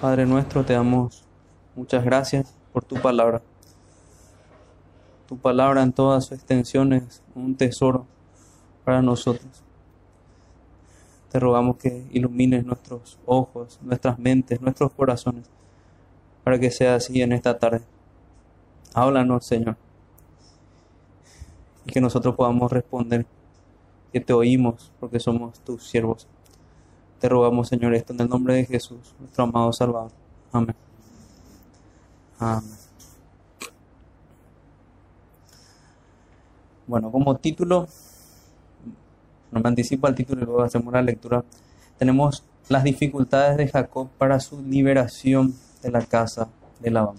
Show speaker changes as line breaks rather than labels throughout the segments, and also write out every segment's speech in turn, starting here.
Padre nuestro, te damos muchas gracias por tu palabra. Tu palabra en todas sus extensiones, un tesoro para nosotros. Te rogamos que ilumines nuestros ojos, nuestras mentes, nuestros corazones, para que sea así en esta tarde. Háblanos, Señor, y que nosotros podamos responder que te oímos porque somos tus siervos. Te rogamos, Señor, esto en el nombre de Jesús, nuestro amado Salvador. Amén. Amén. Bueno, como título, no me anticipo al título y luego hacemos la lectura. Tenemos las dificultades de Jacob para su liberación de la casa de Labán.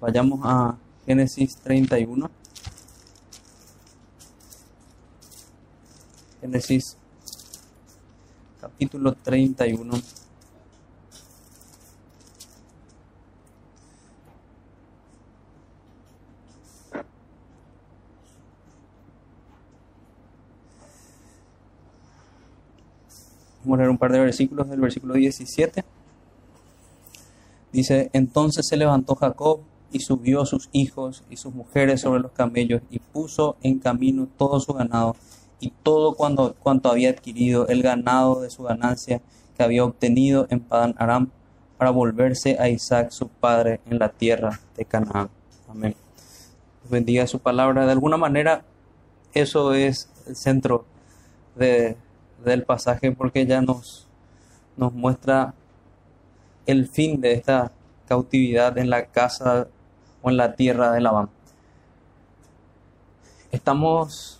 Vayamos a Génesis 31. Génesis capítulo 31. Vamos a leer un par de versículos del versículo 17. Dice, entonces se levantó Jacob y subió sus hijos y sus mujeres sobre los camellos y puso en camino todo su ganado y todo cuanto, cuanto había adquirido, el ganado de su ganancia que había obtenido en Padan Aram, para volverse a Isaac su padre en la tierra de Canaán. Amén. Bendiga su palabra. De alguna manera, eso es el centro de, del pasaje porque ya nos, nos muestra el fin de esta cautividad en la casa o en la tierra de Labán. Estamos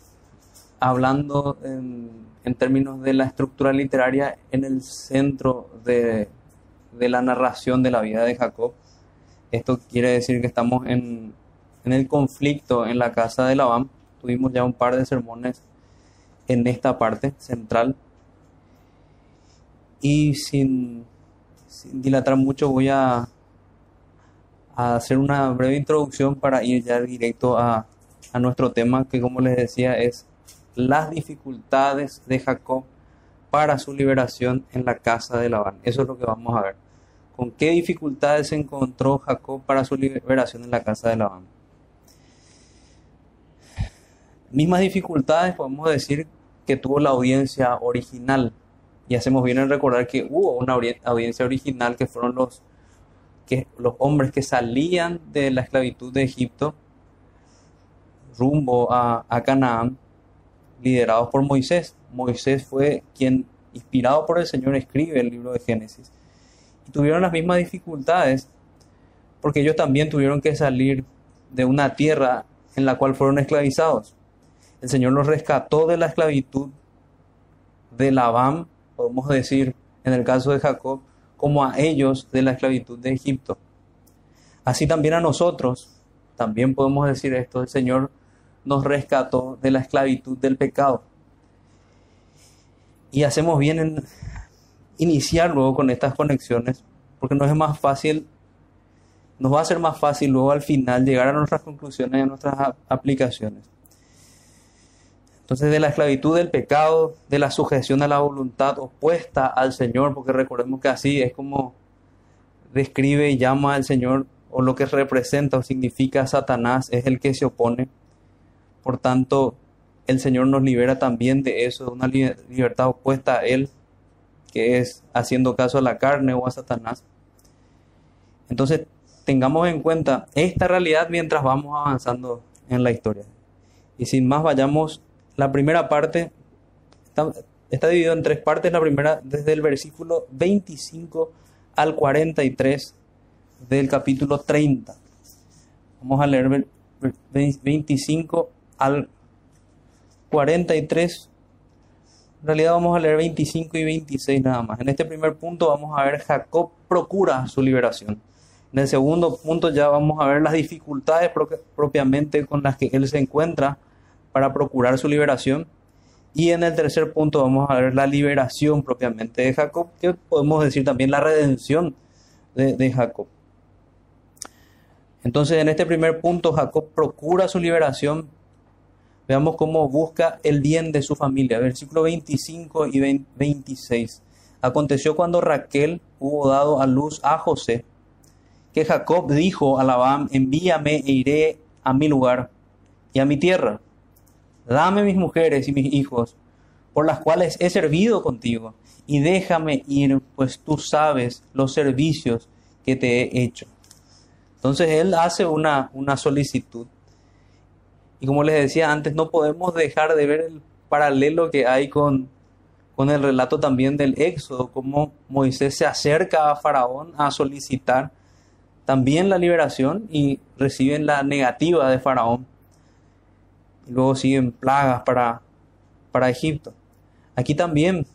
hablando en, en, términos de la estructura literaria en el centro de, de, la narración de la vida de Jacob. Esto quiere decir que estamos en, en el conflicto en la casa de Labán. Tuvimos ya un par de sermones en esta parte central. Y sin, dilatar mucho voy a, a, hacer una breve introducción para ir ya directo a, a nuestro tema que como les decía es las dificultades de Jacob para su liberación en la casa de Labán. Eso es lo que vamos a ver. ¿Con qué dificultades se encontró Jacob para su liberación en la casa de Labán? Mismas dificultades podemos decir que tuvo la audiencia original. Y hacemos bien en recordar que hubo una audiencia original que fueron los, que, los hombres que salían de la esclavitud de Egipto rumbo a, a Canaán liderados por Moisés. Moisés fue quien, inspirado por el Señor, escribe el libro de Génesis. Y tuvieron las mismas dificultades porque ellos también tuvieron que salir de una tierra en la cual fueron esclavizados. El Señor los rescató de la esclavitud de Labán, podemos decir, en el caso de Jacob, como a ellos de la esclavitud de Egipto. Así también a nosotros, también podemos decir esto, el Señor nos rescató de la esclavitud del pecado. Y hacemos bien en iniciar luego con estas conexiones, porque nos es más fácil, nos va a ser más fácil luego al final llegar a nuestras conclusiones y a nuestras aplicaciones. Entonces, de la esclavitud del pecado, de la sujeción a la voluntad opuesta al Señor, porque recordemos que así es como describe y llama al Señor, o lo que representa o significa Satanás, es el que se opone por tanto, el Señor nos libera también de eso, de una libertad opuesta a Él, que es haciendo caso a la carne o a Satanás. Entonces, tengamos en cuenta esta realidad mientras vamos avanzando en la historia. Y sin más, vayamos, la primera parte está, dividido en tres partes, la primera desde el versículo 25 al 43 del capítulo 30. Vamos a leer 25 al 43. En realidad vamos a leer 25 y 26 nada más. En este primer punto vamos a ver Jacob procura su liberación. En el segundo punto ya vamos a ver las dificultades propiamente con las que él se encuentra para procurar su liberación. Y en el tercer punto vamos a ver la liberación propiamente de Jacob, que podemos decir también la redención de, de Jacob. Entonces en este primer punto Jacob procura su liberación Veamos cómo busca el bien de su familia. Versículo 25 y 26. Aconteció cuando Raquel hubo dado a luz a José, que Jacob dijo a Labán, envíame e iré a mi lugar y a mi tierra. Dame mis mujeres y mis hijos, por las cuales he servido contigo, y déjame ir, pues tú sabes los servicios que te he hecho. Entonces él hace una, una solicitud. Y como les decía antes, no podemos dejar de ver el paralelo que hay con, con el relato también del Éxodo, como Moisés se acerca a Faraón a solicitar también la liberación y reciben la negativa de Faraón. Y luego siguen plagas para, para Egipto. Aquí también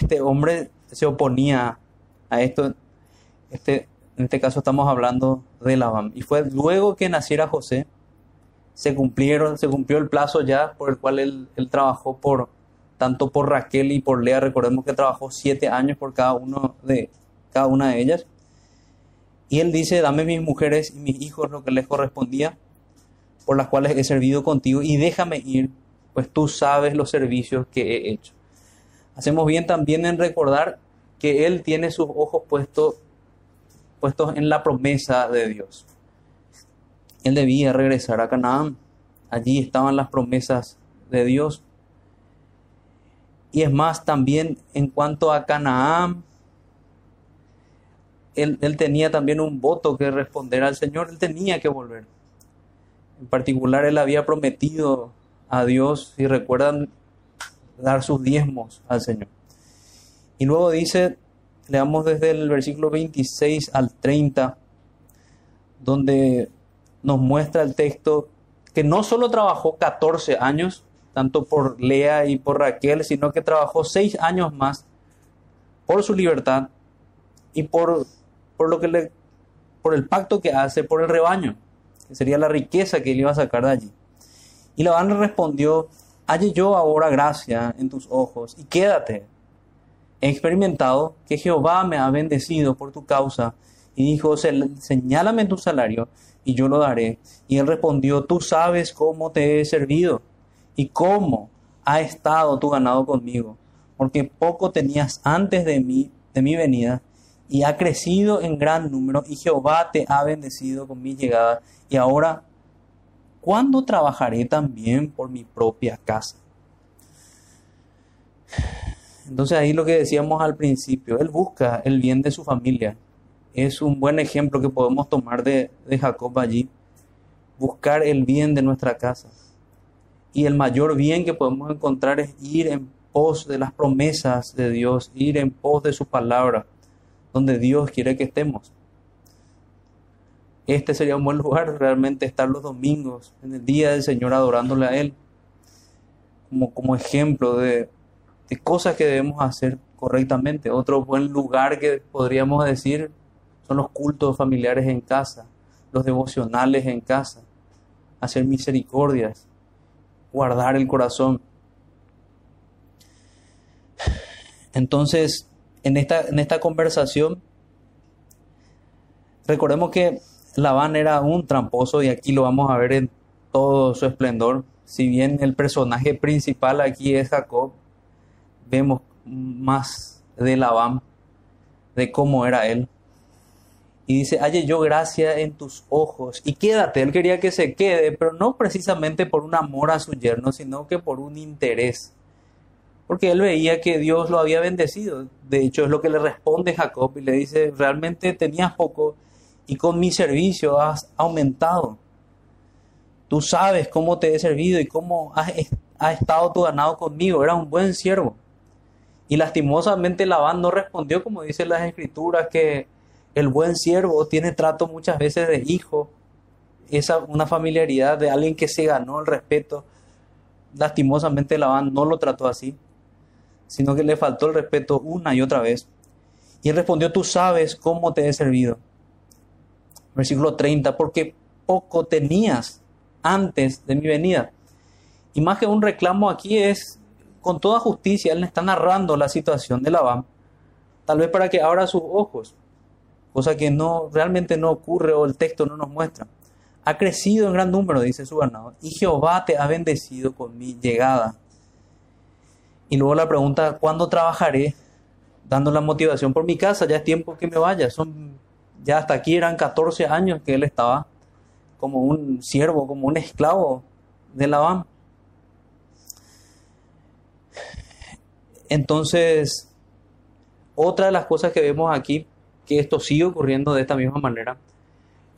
este hombre se oponía a esto. Este, en este caso estamos hablando de Labán. Y fue luego que naciera José, se cumplieron, se cumplió el plazo ya por el cual él, trabajó por tanto por Raquel y por Lea. Recordemos que trabajó siete años por cada uno de cada una de ellas. Y él dice, dame mis mujeres y mis hijos lo que les correspondía, por las cuales he servido contigo, y déjame ir, pues tú sabes los servicios que he hecho. Hacemos bien también en recordar que él tiene sus ojos puestos, puestos en la promesa de Dios. Él debía regresar a Canaán. Allí estaban las promesas de Dios. Y es más, también en cuanto a Canaán, él, tenía también un voto que responder al Señor, él tenía que volver. En particular, él había prometido a Dios, si recuerdan, dar sus diezmos al Señor. Y luego dice, leamos desde el versículo 26 al 30, donde nos muestra el texto que no solo trabajó 14 años, tanto por Lea y por Raquel, sino que trabajó 6 años más por su libertad y por, por, lo que le, por el pacto que hace por el rebaño, que sería la riqueza que él iba a sacar de allí. Y Labán respondió, halle yo ahora gracia en tus ojos y quédate. He experimentado que Jehová me ha bendecido por tu causa. Y dijo, señálame tu salario y yo lo daré. Y él respondió, tú sabes cómo te he servido y cómo ha estado tu ganado conmigo, porque poco tenías antes de de mi venida, y ha crecido en gran número, y Jehová te ha bendecido con mi llegada. Y ahora, ¿cuándo trabajaré también por mi propia casa? Entonces ahí lo que decíamos al principio, él busca el bien de su familia, es un buen ejemplo que podemos tomar de, Jacob allí. Buscar el bien de nuestra casa. Y el mayor bien que podemos encontrar es ir en pos de las promesas de Dios, ir en pos de su palabra, donde Dios quiere que estemos. Este sería un buen lugar realmente estar los domingos, en el día del Señor, adorándole a Él, como, como ejemplo de, de cosas que debemos hacer correctamente. Otro buen lugar que podríamos decir son los cultos familiares en casa, los devocionales en casa, hacer misericordias, guardar el corazón. Entonces, en esta, en esta conversación, recordemos que Labán era un tramposo y aquí lo vamos a ver en todo su esplendor. Si bien el personaje principal aquí es Jacob, vemos más de Labán, de cómo era él y dice, halle yo gracia en tus ojos y quédate. Él quería que se quede, pero no precisamente por un amor a su yerno, sino que por un interés. Porque él veía que Dios lo había bendecido. De hecho, es lo que le responde Jacob y le dice, realmente tenías poco y con mi servicio has aumentado. Tú sabes cómo te he servido y cómo ha estado tu ganado conmigo. Era un buen siervo. Y lastimosamente Labán no respondió como dice las escrituras que el buen siervo tiene trato muchas veces de hijo, esa una familiaridad de alguien que se ganó el respeto. Lastimosamente Labán no lo trató así, sino que le faltó el respeto una y otra vez. Y él respondió, tú sabes cómo te he servido. Versículo 30, porque poco tenías antes de mi venida. Y más que un reclamo aquí es, con toda justicia, él está narrando la situación de Labán, tal vez para que abra sus ojos cosa que no realmente no ocurre o el texto no nos muestra. Ha crecido en gran número, dice su ganado, y Jehová te ha bendecido con mi llegada. Y luego la pregunta, ¿cuándo trabajaré dando la motivación por mi casa, ya es tiempo que me vaya. Son, ya hasta aquí eran 14 años que él estaba como un siervo, como un esclavo de Labán. Entonces, otra de las cosas que vemos aquí, que esto sigue ocurriendo de esta misma manera,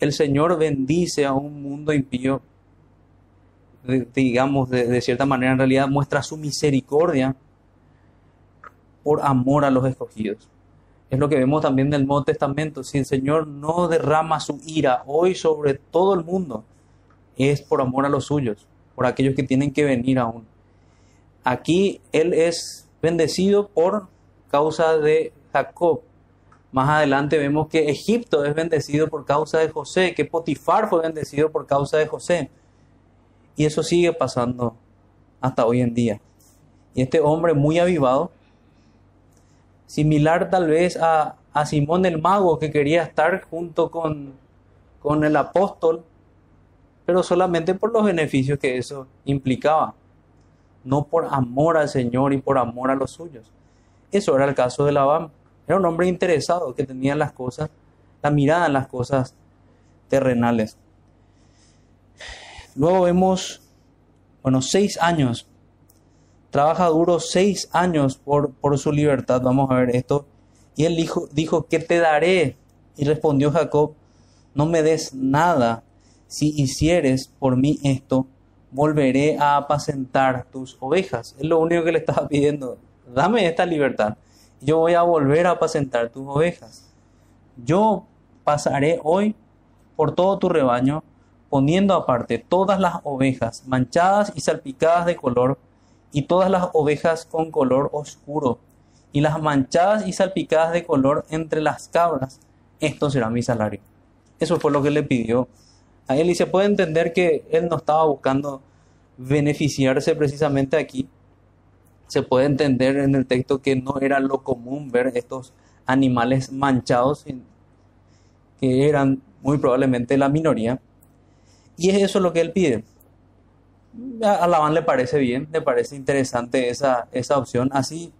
el Señor bendice a un mundo impío, digamos, de, de cierta manera, en realidad muestra su misericordia por amor a los escogidos. Es lo que vemos también en el Nuevo Testamento. Si el Señor no derrama su ira hoy sobre todo el mundo, es por amor a los suyos, por aquellos que tienen que venir aún. Aquí Él es bendecido por causa de Jacob. Más adelante vemos que Egipto es bendecido por causa de José, que Potifar fue bendecido por causa de José. Y eso sigue pasando hasta hoy en día. Y este hombre muy avivado similar tal vez a, Simón el mago que quería estar junto con, con el apóstol, pero solamente por los beneficios que eso implicaba, no por amor al Señor y por amor a los suyos. Eso era el caso de Labán. Era un hombre interesado que tenía las cosas, la mirada en las cosas terrenales. Luego vemos, bueno, seis años trabaja duro seis años por, por su libertad. Vamos a ver esto. Y él dijo, dijo, ¿qué te daré? Y respondió Jacob, no me des nada. Si hicieres por mí esto, volveré a apacentar tus ovejas. Es lo único que le estaba pidiendo. Dame esta libertad. Yo voy a volver a apacentar tus ovejas. Yo pasaré hoy por todo tu rebaño, poniendo aparte todas las ovejas manchadas y salpicadas de color y todas las ovejas con color oscuro, y las manchadas y salpicadas de color entre las cabras. Esto será mi salario. Eso fue lo que le pidió a él y se puede entender que él no estaba buscando beneficiarse precisamente aquí. Se puede entender en el texto que no era lo común ver estos animales manchados, que eran muy probablemente la minoría. Y es eso lo que él pide a Labán le parece bien, le parece interesante esa, esa opción. Así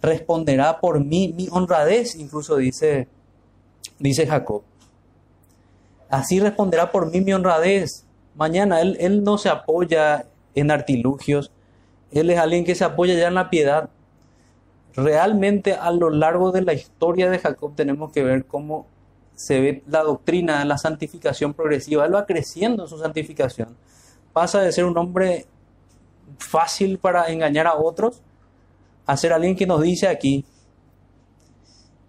responderá por mí mi honradez, incluso dice, dice Jacob. Así responderá por mí mi honradez. Mañana él, él no se apoya en artilugios, él es alguien que se apoya ya en la piedad. Realmente a lo largo de la historia de Jacob tenemos que ver cómo se ve la doctrina de la santificación progresiva. Él va creciendo en su santificación pasa de ser un hombre fácil para engañar a otros a ser alguien que nos dice aquí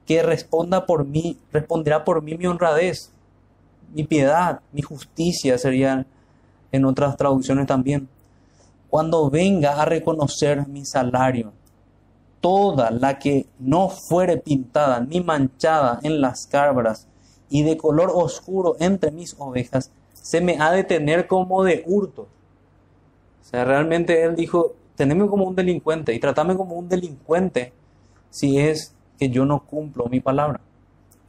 que responda por mí, responderá por mí mi honradez, mi piedad, mi justicia serían en otras traducciones también. Cuando venga a reconocer mi salario, toda la que no fuere pintada ni manchada en las cabras y de color oscuro entre mis ovejas, se me ha de tener como de hurto. O sea, realmente él dijo, teneme como un delincuente y tratame como un delincuente si es que yo no cumplo mi palabra.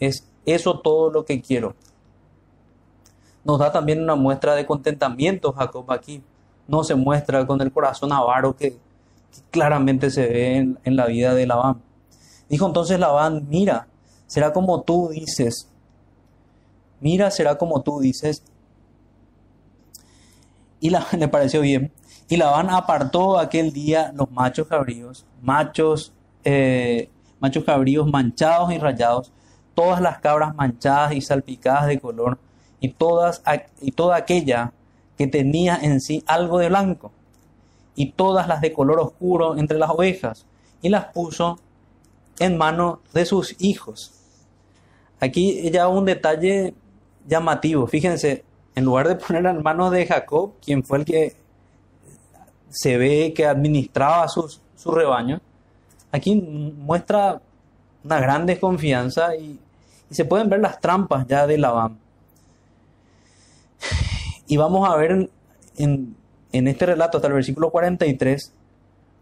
Es eso todo lo que quiero. Nos da también una muestra de contentamiento Jacob aquí. No se muestra con el corazón avaro que, claramente se ve en, la vida de Labán. Dijo entonces Labán, mira, será como tú dices. Mira, será como tú dices y le pareció bien. Y Labán apartó aquel día los machos cabríos, machos, eh, machos cabríos manchados y rayados, todas las cabras manchadas y salpicadas de color, y, todas, y toda aquella que tenía en sí algo de blanco, y todas las de color oscuro entre las ovejas, y las puso en manos de sus hijos. Aquí ya un detalle llamativo, fíjense, en lugar de poner en manos de Jacob, quien fue el que se ve que administraba sus, su rebaño, aquí muestra una gran desconfianza y, se pueden ver las trampas ya de Labán. Y vamos a ver en, en este relato hasta el versículo 43,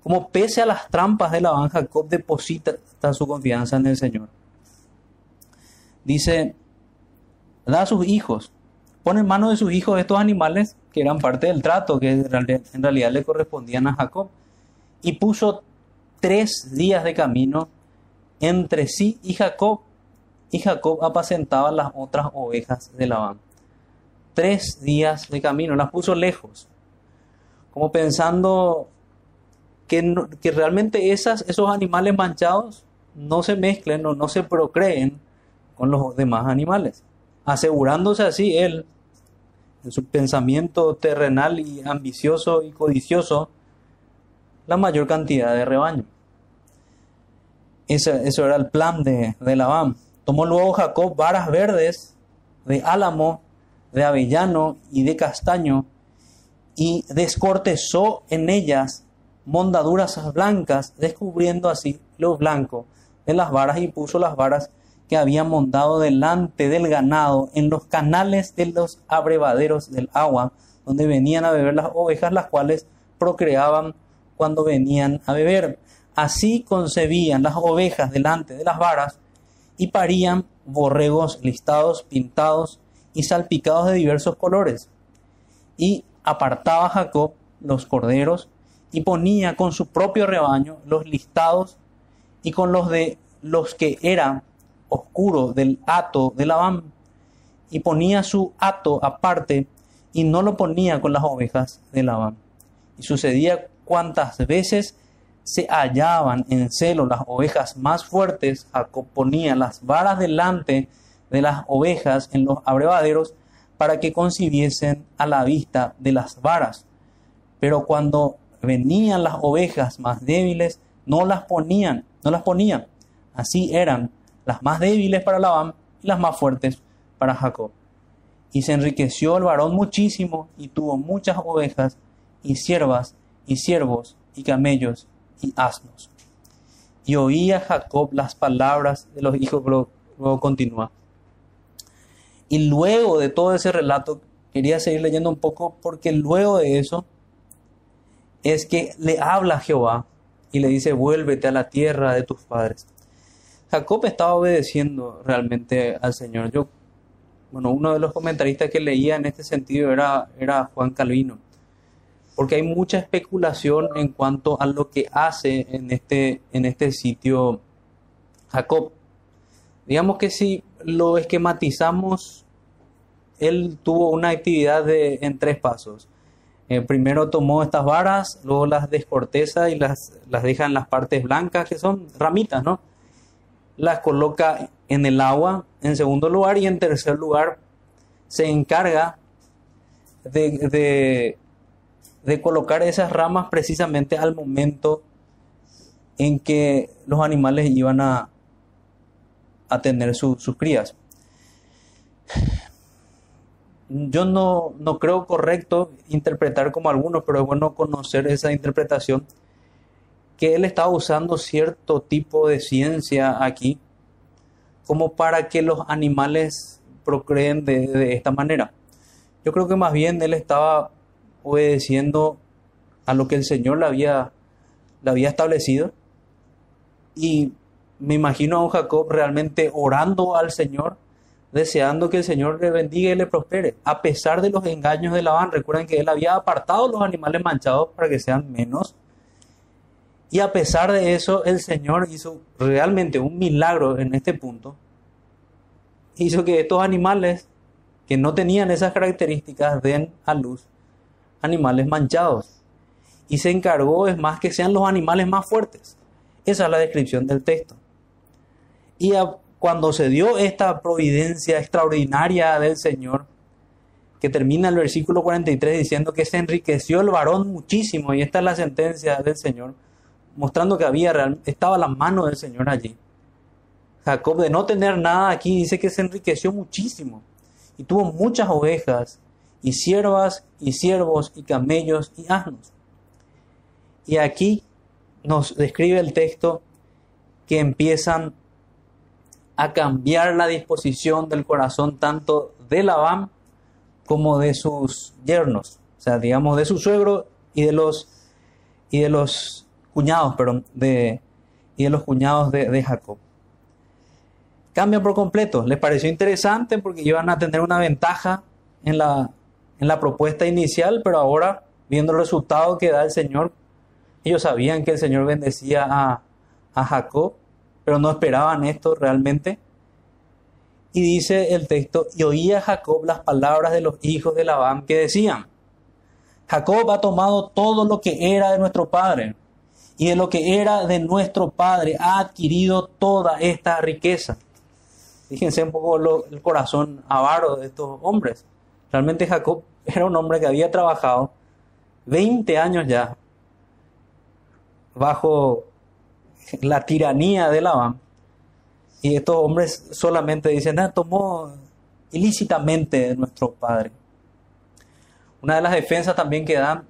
como pese a las trampas de Labán, Jacob deposita su confianza en el Señor. Dice, da a sus hijos pone en manos de sus hijos estos animales que eran parte del trato, que en realidad le correspondían a Jacob, y puso tres días de camino entre sí y Jacob, y Jacob apacentaba las otras ovejas de Labán. Tres días de camino, las puso lejos, como pensando que, que realmente esos animales manchados no se mezclen o no se procreen con los demás animales, asegurándose así él, en su pensamiento terrenal y ambicioso y codicioso, la mayor cantidad de rebaño. Eso, eso era el plan de, de Labán. Tomó luego Jacob varas verdes de álamo, de avellano y de castaño, y descortezó en ellas mondaduras blancas, descubriendo así lo blanco de las varas y puso las varas que había montado delante del ganado en los canales de los abrevaderos del agua, donde venían a beber las ovejas, las cuales procreaban cuando venían a beber. Así concebían las ovejas delante de las varas y parían borregos listados, pintados y salpicados de diversos colores. Y apartaba Jacob los corderos y ponía con su propio rebaño los listados y con los de los que eran oscuros del hato de Labán, y ponía su hato aparte y no lo ponía con las ovejas de Labán. Y sucedía cuantas veces se hallaban en celo las ovejas más fuertes, Jacob ponía las varas delante de las ovejas en los abrevaderos para que concibiesen a la vista de las varas. Pero cuando venían las ovejas más débiles, no las ponían, no las ponían. Así eran las más débiles para Labán y las más fuertes para Jacob. Y se enriqueció el varón muchísimo y tuvo muchas ovejas y siervas y siervos y camellos y asnos. Y oía Jacob las palabras de los hijos, luego, continúa. Y luego de todo ese relato, quería seguir leyendo un poco porque luego de eso es que le habla a Jehová y le dice, vuélvete a la tierra de tus padres. Jacob estaba obedeciendo realmente al Señor. Yo, bueno, uno de los comentaristas que leía en este sentido era, era Juan Calvino, porque hay mucha especulación en cuanto a lo que hace en este, en este sitio Jacob. Digamos que si lo esquematizamos, él tuvo una actividad de, en tres pasos. Eh, primero tomó estas varas, luego las descorteza y las, las deja en las partes blancas, que son ramitas, ¿no? Las coloca en el agua, en segundo lugar, y en tercer lugar, se encarga de, de, colocar esas ramas precisamente al momento en que los animales iban a, a tener sus crías yo no, no creo correcto interpretar como algunos, pero es bueno conocer esa interpretación, que él estaba usando cierto tipo de ciencia aquí, como para que los animales procreen de, esta manera. Yo creo que más bien él estaba obedeciendo a lo que el Señor le había, le había establecido. Y me imagino a un Jacob realmente orando al Señor deseando que el Señor le bendiga y le prospere, a pesar de los engaños de Labán. Recuerden que él había apartado los animales manchados para que sean menos. Y a pesar de eso, el Señor hizo realmente un milagro en este punto. Hizo que estos animales que no tenían esas características den a luz animales manchados. Y se encargó, es más, que sean los animales más fuertes. Esa es la descripción del texto. Y a, cuando se dio esta providencia extraordinaria del Señor, que termina el versículo 43 diciendo que se enriqueció el varón muchísimo, y esta es la sentencia del Señor, mostrando que había estaba la mano del Señor allí. Jacob, de no tener nada aquí, dice que se enriqueció muchísimo y tuvo muchas ovejas, y siervas, y siervos, y camellos, y asnos. Y aquí nos describe el texto que empiezan a cambiar la disposición del corazón tanto de Labán como de sus yernos, o sea, digamos de su suegro y de los y de los cuñados, perdón, de y de los cuñados de, Jacob. Cambia por completo. Les pareció interesante porque iban a tener una ventaja en la, en la propuesta inicial, pero ahora, viendo el resultado que da el Señor, ellos sabían que el Señor bendecía a, a Jacob pero no esperaban esto realmente. Y dice el texto, y oía Jacob las palabras de los hijos de Labán que decían, Jacob ha tomado todo lo que era de nuestro padre, y de lo que era de nuestro padre ha adquirido toda esta riqueza. Fíjense un poco el corazón avaro de estos hombres. Realmente Jacob era un hombre que había trabajado 20 años ya bajo la tiranía de Labán. Y estos hombres solamente dicen, ah, tomó ilícitamente de nuestro padre. Una de las defensas también que dan,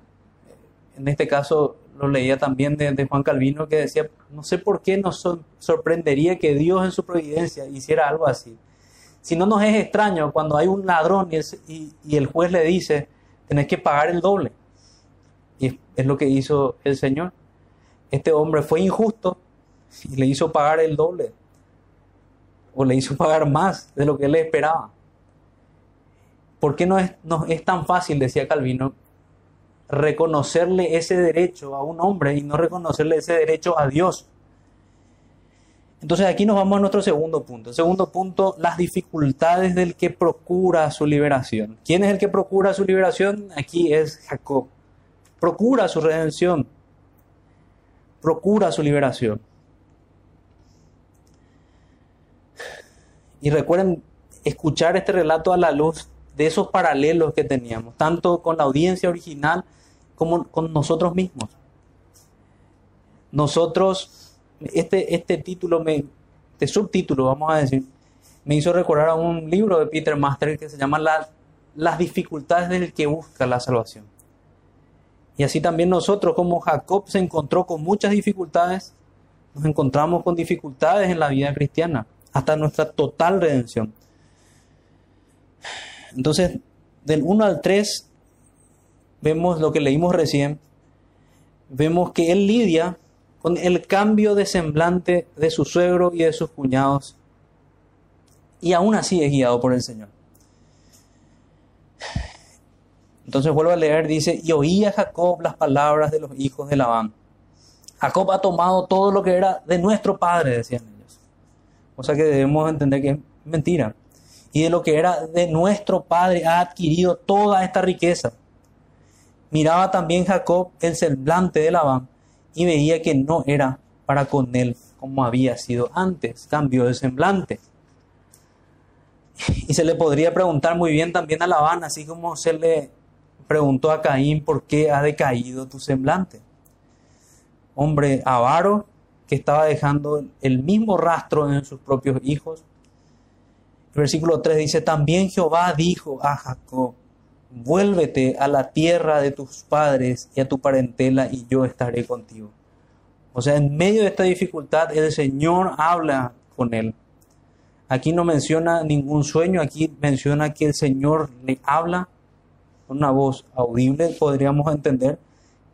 en este caso lo leía también de, Juan Calvino, que decía, no sé por qué nos sorprendería que Dios en su providencia hiciera algo así. Si no nos es extraño cuando hay un ladrón y, y el juez le dice, tenés que pagar el doble. Y es lo que hizo el Señor. Este hombre fue injusto y le hizo pagar el doble. O le hizo pagar más de lo que él esperaba. ¿Por qué no es, no es tan fácil, decía Calvino, reconocerle ese derecho a un hombre y no reconocerle ese derecho a Dios? Entonces aquí nos vamos a nuestro segundo punto. Segundo punto, las dificultades del que procura su liberación. ¿Quién es el que procura su liberación? Aquí es Jacob. Procura su redención. Procura su liberación. Y recuerden escuchar este relato a la luz de esos paralelos que teníamos, tanto con la audiencia original como con nosotros mismos. Nosotros este, este título, me, este subtítulo, vamos a decir, me hizo recordar a un libro de Peter Master que se llama Las dificultades del que busca la salvación. Y así también nosotros, como Jacob se encontró con muchas dificultades, nos encontramos con dificultades en la vida cristiana, hasta nuestra total redención. Entonces, del 1 al 3, vemos lo que leímos recién, vemos que él lidia con el cambio de semblante de su suegro y de sus cuñados. Y aún así es guiado por el Señor. Entonces vuelvo a leer, dice, y oía Jacob las palabras de los hijos de Labán. Jacob ha tomado todo lo que era de nuestro padre, decían. O sea que debemos entender que es mentira. Y de lo que era de nuestro padre ha adquirido toda esta riqueza. Miraba también Jacob el semblante de Labán y veía que no era para con él como había sido antes, cambió de semblante. Y se le podría preguntar muy bien también a Labán, así como se le preguntó a Caín por qué ha decaído tu semblante. Hombre avaro que estaba dejando el mismo rastro en sus propios hijos. versículo 3 dice, también Jehová dijo a Jacob, vuélvete a la tierra de tus padres y a tu parentela y yo estaré contigo. O sea, en medio de esta dificultad el Señor habla con él. Aquí no menciona ningún sueño, aquí menciona que el Señor le habla con una voz audible, podríamos entender.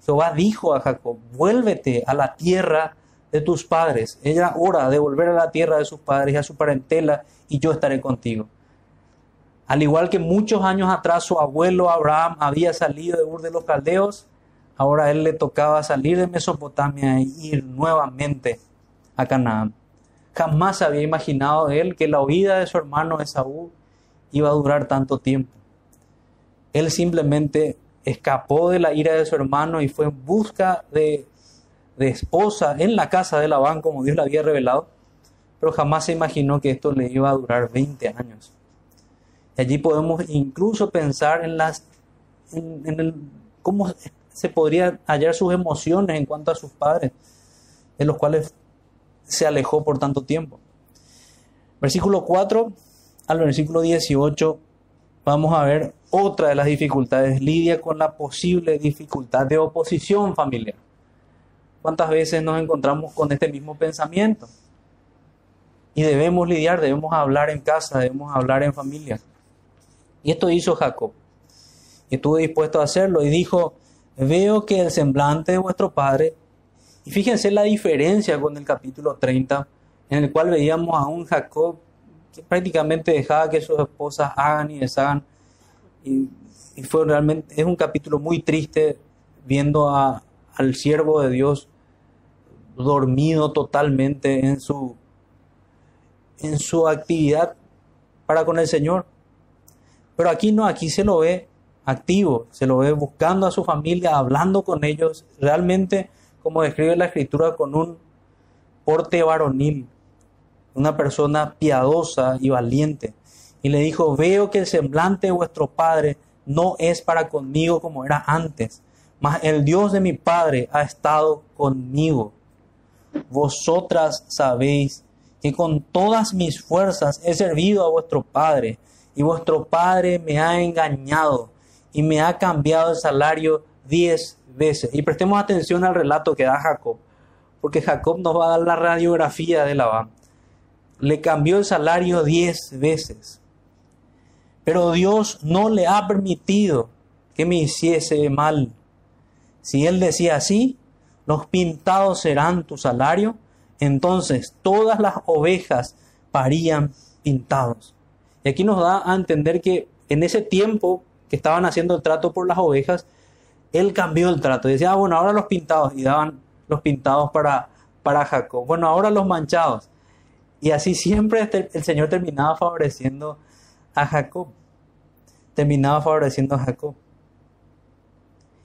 Jehová dijo a Jacob, vuélvete a la tierra de tus padres. Era hora de volver a la tierra de sus padres y a su parentela y yo estaré contigo. Al igual que muchos años atrás su abuelo Abraham había salido de Ur de los Caldeos, ahora a él le tocaba salir de Mesopotamia e ir nuevamente a Canaán. Jamás había imaginado él que la huida de su hermano Esaú iba a durar tanto tiempo. Él simplemente escapó de la ira de su hermano y fue en busca de, de esposa en la casa de Labán, como Dios le había revelado, pero jamás se imaginó que esto le iba a durar 20 años allí podemos incluso pensar en las en, el, cómo se podría hallar sus emociones en cuanto a sus padres, de los cuales se alejó por tanto tiempo. Versículo 4 al versículo 18 vamos a ver otra de las dificultades. Lidia con la posible dificultad de oposición familiar. ¿Cuántas veces nos encontramos con este mismo pensamiento? Y debemos lidiar, debemos hablar en casa, debemos hablar en familia. Y esto hizo Jacob. Y estuvo dispuesto a hacerlo y dijo, veo que el semblante de vuestro padre, y fíjense la diferencia con el capítulo 30, en el cual veíamos a un Jacob que prácticamente dejaba que sus esposas hagan y deshagan. Y, y fue realmente, es un capítulo muy triste viendo a, al siervo de Dios dormido totalmente en su en su actividad para con el Señor. Pero aquí no, aquí se lo ve activo, se lo ve buscando a su familia, hablando con ellos, realmente, como describe la escritura, con un porte varonil, una persona piadosa y valiente. Y le dijo, veo que el semblante de vuestro Padre no es para conmigo como era antes, mas el Dios de mi Padre ha estado conmigo. Vosotras sabéis que con todas mis fuerzas he servido a vuestro Padre, y vuestro Padre me ha engañado y me ha cambiado el salario diez veces. Y prestemos atención al relato que da Jacob, porque Jacob nos va a dar la radiografía de Labán. Le cambió el salario diez veces. Pero Dios no le ha permitido que me hiciese mal. Si él decía así, los pintados serán tu salario, entonces todas las ovejas parían pintados. Y aquí nos da a entender que en ese tiempo que estaban haciendo el trato por las ovejas, él cambió el trato. Decía, ah, bueno, ahora los pintados. Y daban los pintados para, para Jacob. Bueno, ahora los manchados. Y así siempre este, el Señor terminaba favoreciendo a Jacob. Terminaba favoreciendo a Jacob.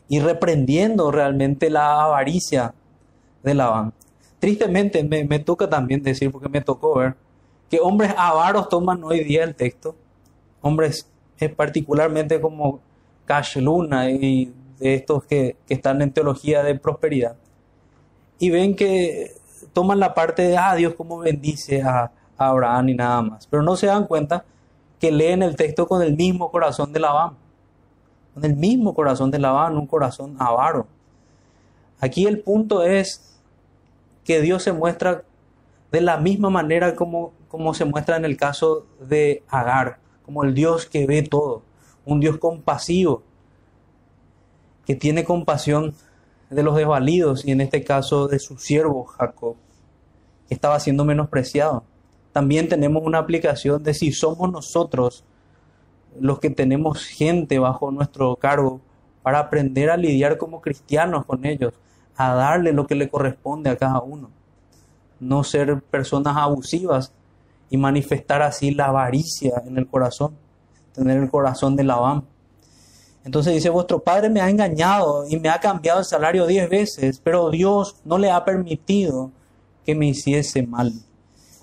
Y reprendiendo realmente la avaricia de Labán. Tristemente me, me toca también decir, porque me tocó ver, que hombres avaros toman hoy día el texto. Hombres eh, particularmente como Cash Luna y de estos que, que están en teología de prosperidad. Y ven que toman la parte de, ah, Dios cómo bendice a, Abraham y nada más. Pero no se dan cuenta que leen el texto con el mismo corazón de Labán. Con el mismo corazón de Labán, un corazón avaro. Aquí el punto es que Dios se muestra de la misma manera como, como se muestra en el caso de Agar, como el Dios que ve todo, un Dios compasivo, que tiene compasión de los desvalidos y en este caso de su siervo Jacob estaba siendo menospreciado. También tenemos una aplicación de si somos nosotros los que tenemos gente bajo nuestro cargo para aprender a lidiar como cristianos con ellos, a darle lo que le corresponde a cada uno. No ser personas abusivas y manifestar así la avaricia en el corazón, tener el corazón de Labán. Entonces dice, vuestro padre me ha engañado y me ha cambiado el salario diez veces, pero Dios no le ha permitido que me hiciese mal.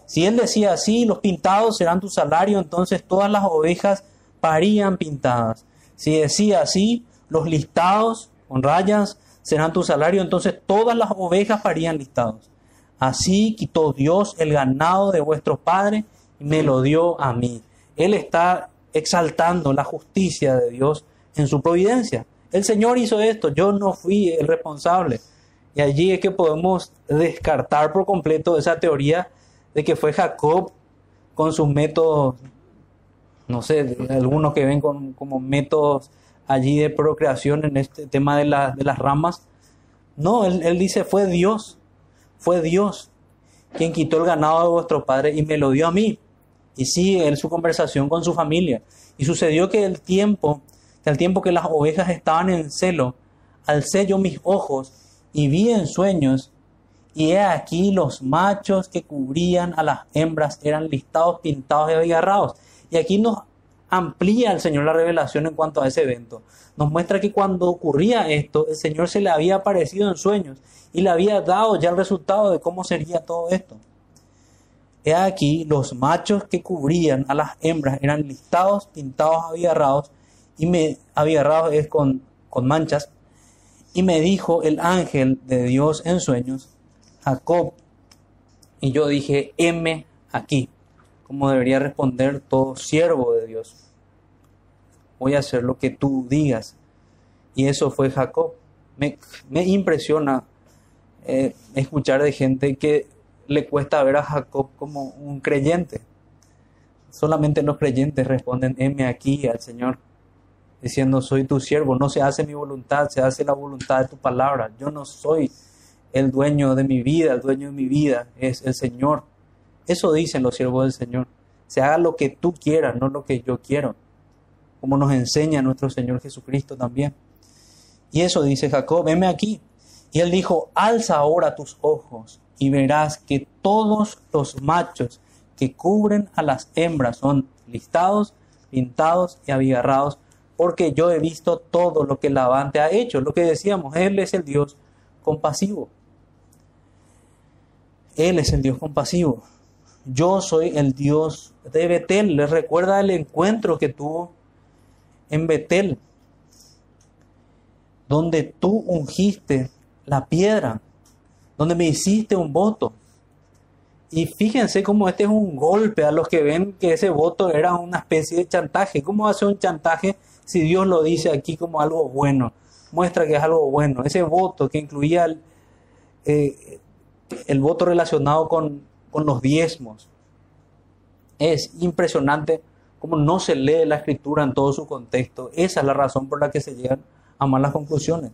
Si él decía así, los pintados serán tu salario, entonces todas las ovejas parían pintadas. Si decía así, los listados con rayas serán tu salario, entonces todas las ovejas parían listados. Así quitó Dios el ganado de vuestro padre y me lo dio a mí. Él está exaltando la justicia de Dios en su providencia. El Señor hizo esto, yo no fui el responsable. Y allí es que podemos descartar por completo esa teoría de que fue Jacob con sus métodos, no sé, algunos que ven con, como métodos allí de procreación en este tema de, de las ramas. No, él, él dice, fue Dios, fue Dios quien quitó el ganado de vuestro padre y me lo dio a mí. Y sigue él su conversación con su familia. Y sucedió que el tiempo, que al tiempo que las ovejas estaban en celo, alcé yo mis ojos y vi en sueños, y he aquí los machos que cubrían a las hembras eran listados, pintados y agarrados. Y aquí nos amplía el Señor la revelación en cuanto a ese evento. Nos muestra que cuando ocurría esto, el Señor se le había aparecido en sueños y le había dado ya el resultado de cómo sería todo esto. He aquí los machos que cubrían a las hembras eran listados, pintados, abigarrados, y me abigarrados es con, con manchas, y me dijo el ángel de Dios en sueños, Jacob. Y yo dije, M aquí, como debería responder todo siervo de Dios. Voy a hacer lo que tú digas. Y eso fue Jacob. Me, impresiona eh, escuchar de gente que le cuesta ver a Jacob como un creyente. Solamente los creyentes responden, M aquí al Señor diciendo, soy tu siervo, no se hace mi voluntad, se hace la voluntad de tu palabra. Yo no soy el dueño de mi vida, el dueño de mi vida es el Señor. Eso dicen los siervos del Señor. Se haga lo que tú quieras, no lo que yo quiero, como nos enseña nuestro Señor Jesucristo también. Y eso dice Jacob, venme aquí. Y él dijo, alza ahora tus ojos y verás que todos los machos que cubren a las hembras son listados, pintados y abigarrados, porque yo he visto todo lo que Labante ha hecho. Lo que decíamos, Él es el Dios compasivo. Él es el Dios compasivo. Yo soy el Dios de Betel. Les recuerda el encuentro que tuvo en Betel, donde tú ungiste la piedra, donde me hiciste un voto. Y fíjense cómo este es un golpe a los que ven que ese voto era una especie de chantaje. ¿Cómo hace un chantaje si Dios lo dice aquí como algo bueno? Muestra que es algo bueno. Ese voto que incluía el, eh, el voto relacionado con, con los diezmos. Es impresionante cómo no se lee la escritura en todo su contexto. Esa es la razón por la que se llegan a malas conclusiones.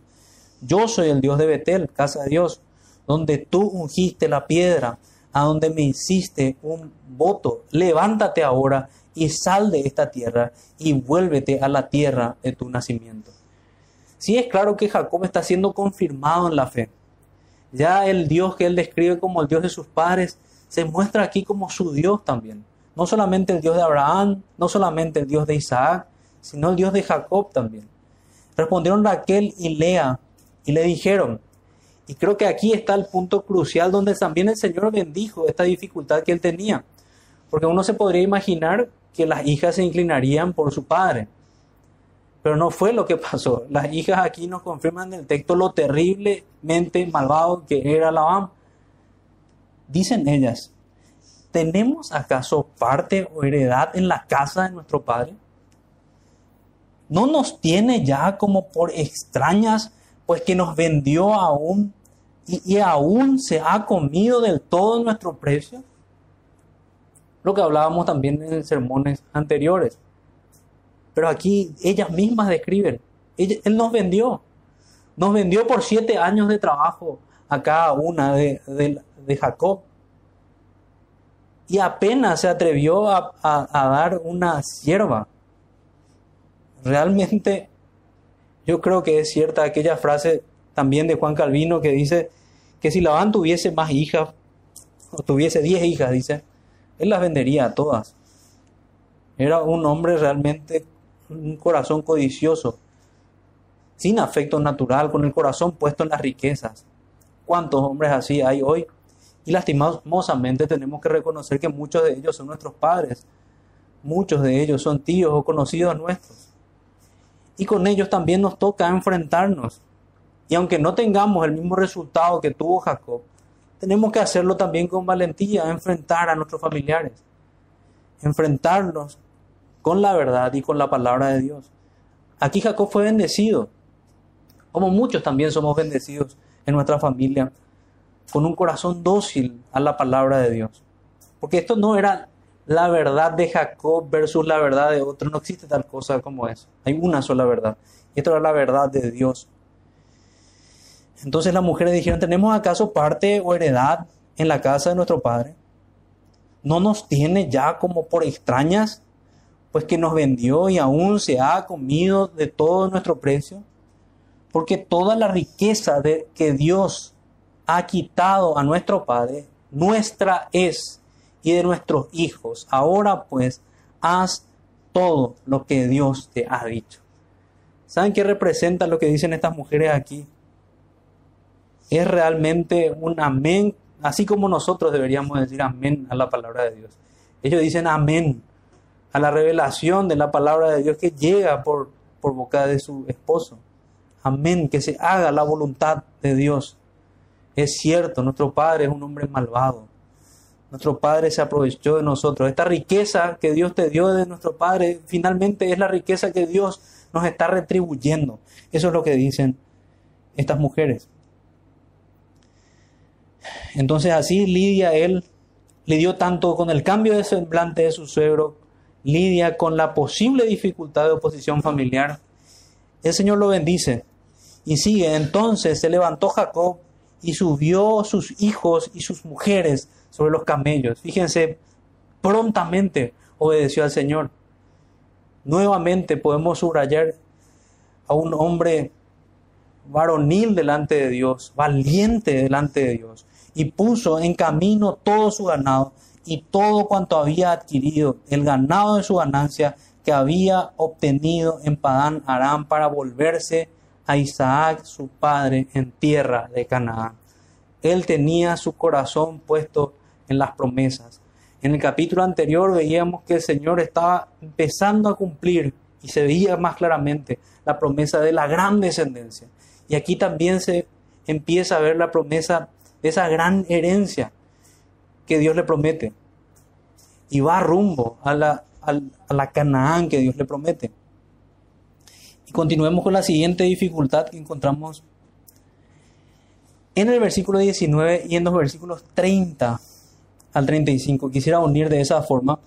Yo soy el Dios de Betel, casa de Dios, donde tú ungiste la piedra, a donde me hiciste un voto. Levántate ahora y sal de esta tierra y vuélvete a la tierra de tu nacimiento. Sí es claro que Jacob está siendo confirmado en la fe. Ya el Dios que él describe como el Dios de sus padres se muestra aquí como su Dios también. No solamente el Dios de Abraham, no solamente el Dios de Isaac, sino el Dios de Jacob también. Respondieron Raquel y Lea y le dijeron, y creo que aquí está el punto crucial donde también el Señor bendijo esta dificultad que él tenía. Porque uno se podría imaginar que las hijas se inclinarían por su padre. Pero no fue lo que pasó. Las hijas aquí nos confirman en el texto lo terriblemente malvado que era Labán. Dicen ellas, ¿tenemos acaso parte o heredad en la casa de nuestro padre? ¿No nos tiene ya como por extrañas, pues que nos vendió aún y, aún se ha comido del todo nuestro precio? Lo que hablábamos también en sermones anteriores. Pero aquí ellas mismas describen, él nos vendió, nos vendió por siete años de trabajo a cada una de, Jacob. Y apenas se atrevió a, a dar una sierva. Realmente yo creo que es cierta aquella frase también de Juan Calvino que dice que si Labán tuviese más hijas, o tuviese diez hijas, dice, él las vendería a todas. Era un hombre realmente un corazón codicioso, sin afecto natural, con el corazón puesto en las riquezas. ¿Cuántos hombres así hay hoy? Y lastimosamente tenemos que reconocer que muchos de ellos son nuestros padres, muchos de ellos son tíos o conocidos nuestros. Y con ellos también nos toca enfrentarnos. Y aunque no tengamos el mismo resultado que tuvo Jacob, tenemos que hacerlo también con valentía, enfrentar a nuestros familiares, enfrentarlos con la verdad y con la palabra de Dios. Aquí Jacob fue bendecido, como muchos también somos bendecidos en nuestra familia, con un corazón dócil a la palabra de Dios. Porque esto no era la verdad de Jacob versus la verdad de otro, no existe tal cosa como eso. Hay una sola verdad. Y esto era la verdad de Dios. Entonces las mujeres dijeron, ¿tenemos acaso parte o heredad en la casa de nuestro padre? ¿No nos tiene ya como por extrañas pues que nos vendió y aún se ha comido de todo nuestro precio? Porque toda la riqueza de, que Dios ha quitado a nuestro Padre, nuestra es y de nuestros hijos. Ahora pues, haz todo lo que Dios te ha dicho. ¿Saben qué representa lo que dicen estas mujeres aquí? Es realmente un amén, así como nosotros deberíamos decir amén a la palabra de Dios. Ellos dicen amén a la revelación de la palabra de Dios que llega por, por boca de su esposo. Amén, que se haga la voluntad de Dios. Es cierto, nuestro Padre es un hombre malvado. Nuestro Padre se aprovechó de nosotros. Esta riqueza que Dios te dio de nuestro Padre, finalmente es la riqueza que Dios nos está retribuyendo. Eso es lo que dicen estas mujeres. Entonces así Lidia, él lidió tanto con el cambio de semblante de su suegro lidia con la posible dificultad de oposición familiar, el Señor lo bendice. Y sigue, entonces se levantó Jacob y subió sus hijos y sus mujeres sobre los camellos. Fíjense, prontamente obedeció al Señor. Nuevamente podemos subrayar a un hombre varonil delante de Dios, valiente delante de Dios, y puso en camino todo su ganado y todo cuanto había adquirido, el ganado de su ganancia que había obtenido en Padán Aram para volverse a Isaac su padre en tierra de Canaán. Él tenía su corazón puesto en las promesas. En el capítulo anterior veíamos que el Señor estaba empezando a cumplir y se veía más claramente la promesa de la gran descendencia. Y aquí también se empieza a ver la promesa de esa gran herencia que Dios le promete. Y va rumbo a la, a la Canaán que Dios le promete. Y continuemos con la siguiente dificultad que encontramos en el versículo 19 y en los versículos 30 al 35. Quisiera unir de esa forma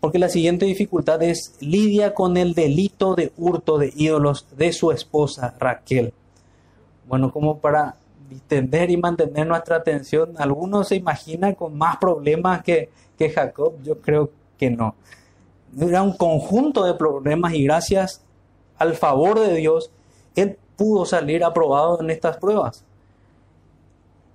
porque la siguiente dificultad es lidia con el delito de hurto de ídolos de su esposa Raquel. Bueno, como para entender y mantener nuestra atención, algunos se imaginan con más problemas que, que Jacob, yo creo que no. Era un conjunto de problemas y gracias al favor de Dios, él pudo salir aprobado en estas pruebas.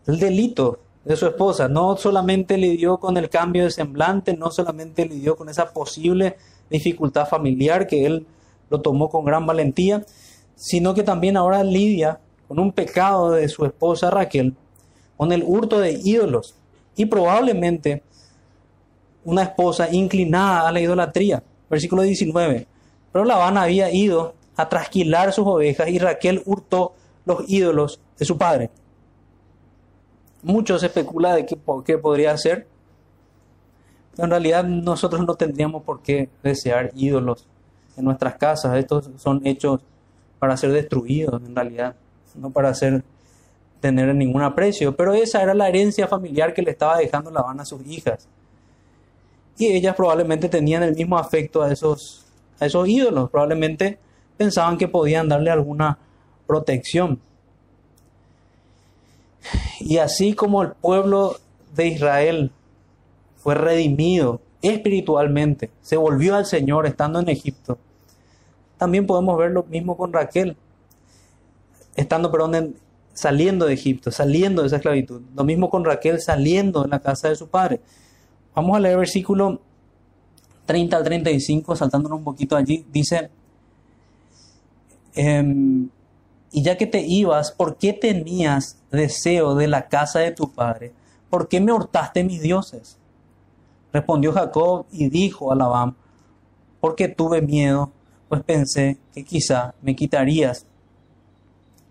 El delito de su esposa. No solamente lidió con el cambio de semblante, no solamente lidió con esa posible dificultad familiar que él lo tomó con gran valentía, sino que también ahora lidia con un pecado de su esposa Raquel, con el hurto de ídolos y probablemente una esposa inclinada a la idolatría. Versículo 19. Pero Labán había ido a trasquilar sus ovejas y Raquel hurtó los ídolos de su padre. Mucho se especula de qué, podría ser. Pero en realidad nosotros no tendríamos por qué desear ídolos en nuestras casas. Estos son hechos para ser destruidos en realidad, no para ser tener ningún aprecio. Pero esa era la herencia familiar que le estaba dejando Labán a sus hijas. Y ellas probablemente tenían el mismo afecto a esos, a esos ídolos. Probablemente pensaban que podían darle alguna protección. Y así como el pueblo de Israel fue redimido espiritualmente, se volvió al Señor estando en Egipto, también podemos ver lo mismo con Raquel, estando, perdón, saliendo de Egipto, saliendo de esa esclavitud. Lo mismo con Raquel saliendo de la casa de su padre. Vamos a leer versículo 30 al 35, saltándonos un poquito allí. Dice, em, y ya que te ibas, ¿por qué tenías deseo de la casa de tu padre? ¿Por qué me hurtaste mis dioses? Respondió Jacob y dijo a Labán, porque tuve miedo, pues pensé que quizá me quitarías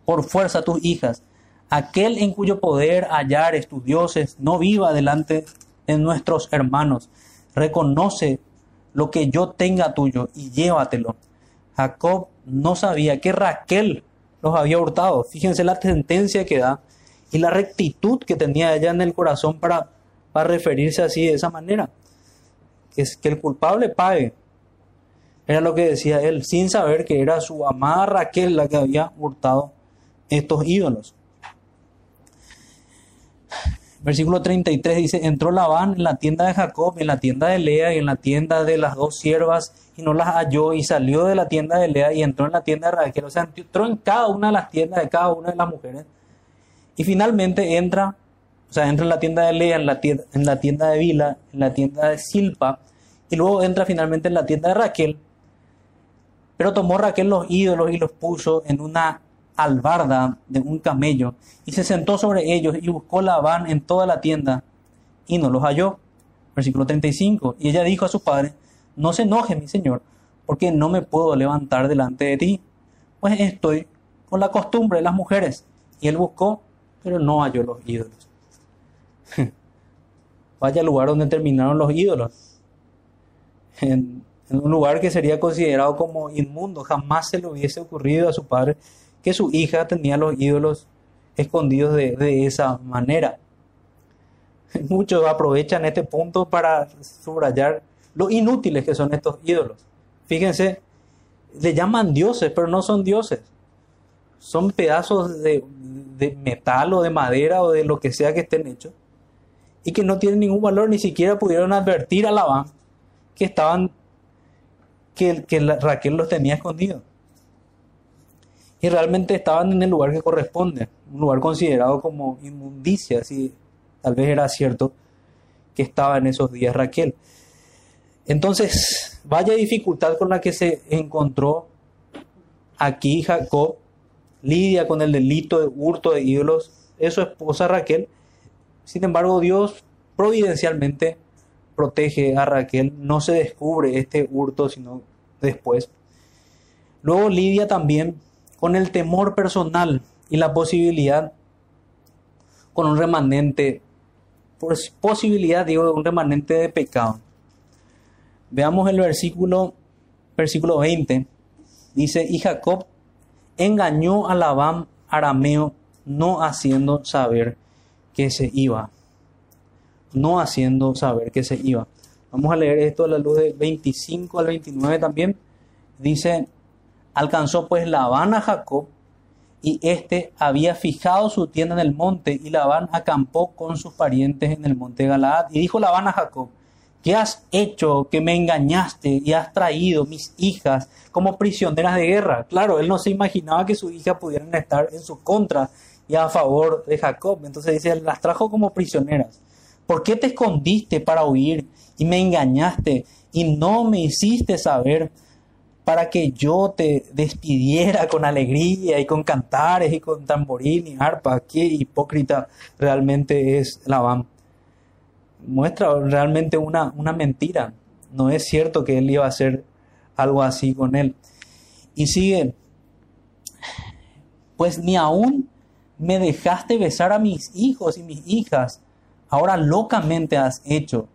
por fuerza tus hijas. Aquel en cuyo poder hallares tus dioses no viva delante de nuestros hermanos. Reconoce lo que yo tenga tuyo y llévatelo. Jacob no sabía que Raquel los había hurtado. Fíjense la sentencia que da y la rectitud que tenía ella en el corazón para, para referirse así de esa manera. Es, que el culpable pague. Era lo que decía él, sin saber que era su amada Raquel la que había hurtado estos ídolos. Versículo 33 dice, entró Labán en la tienda de Jacob, en la tienda de Lea y en la tienda de las dos siervas y no las halló y salió de la tienda de Lea y entró en la tienda de Raquel. O sea, entró en cada una de las tiendas de cada una de las mujeres. Y finalmente entra, o sea, entra en la tienda de Lea, en la tienda, en la tienda de Vila, en la tienda de Silpa y luego entra finalmente en la tienda de Raquel. Pero tomó Raquel los ídolos y los puso en una albarda de un camello y se sentó sobre ellos y buscó Labán en toda la tienda y no los halló. Versículo 35. Y ella dijo a su padre, no se enoje mi señor, porque no me puedo levantar delante de ti, pues estoy con la costumbre de las mujeres. Y él buscó, pero no halló los ídolos. Vaya al lugar donde terminaron los ídolos. En, en un lugar que sería considerado como inmundo. Jamás se le hubiese ocurrido a su padre que su hija tenía los ídolos escondidos de, esa manera. Muchos aprovechan este punto para subrayar lo inútiles que son estos ídolos. Fíjense, le llaman dioses, pero no son dioses. Son pedazos de, metal o de madera o de lo que sea que estén hechos y que no tienen ningún valor, ni siquiera pudieron advertir a Labán que estaban, que, que Raquel los tenía escondidos y realmente estaban en el lugar que corresponde, un lugar considerado como inmundicia, si tal vez era cierto. que estaba en esos días Raquel. Entonces, vaya dificultad con la que se encontró aquí Jacob, lidia con el delito de hurto de ídolos, es su esposa Raquel. Sin embargo, Dios providencialmente protege a Raquel, no se descubre este hurto sino después. Luego lidia también con el temor personal y la posibilidad con un remanente, por posibilidad digo, un remanente de pecado. Veamos el versículo, versículo 20. Dice, y Jacob engañó a Labán arameo no haciendo saber que se iba. No haciendo saber que se iba. Vamos a leer esto a la luz de 25 al 29 también. Dice, alcanzó pues Labán a Jacob y éste había fijado su tienda en el monte y Labán acampó con sus parientes en el monte Galaad. Y dijo Labán a Jacob, ¿Qué has hecho que me engañaste y has traído mis hijas como prisioneras de guerra? Claro, él no se imaginaba que sus hijas pudieran estar en su contra y a favor de Jacob. Entonces dice, las trajo como prisioneras. ¿Por qué te escondiste para huir y me engañaste y no me hiciste saber para que yo te despidiera con alegría y con cantares y con tamborín y arpa? Qué hipócrita realmente es Labán muestra realmente una, una mentira. No es cierto que él iba a hacer algo así con él. Y sigue, pues ni aún me dejaste besar a mis hijos y mis hijas. Ahora locamente has hecho.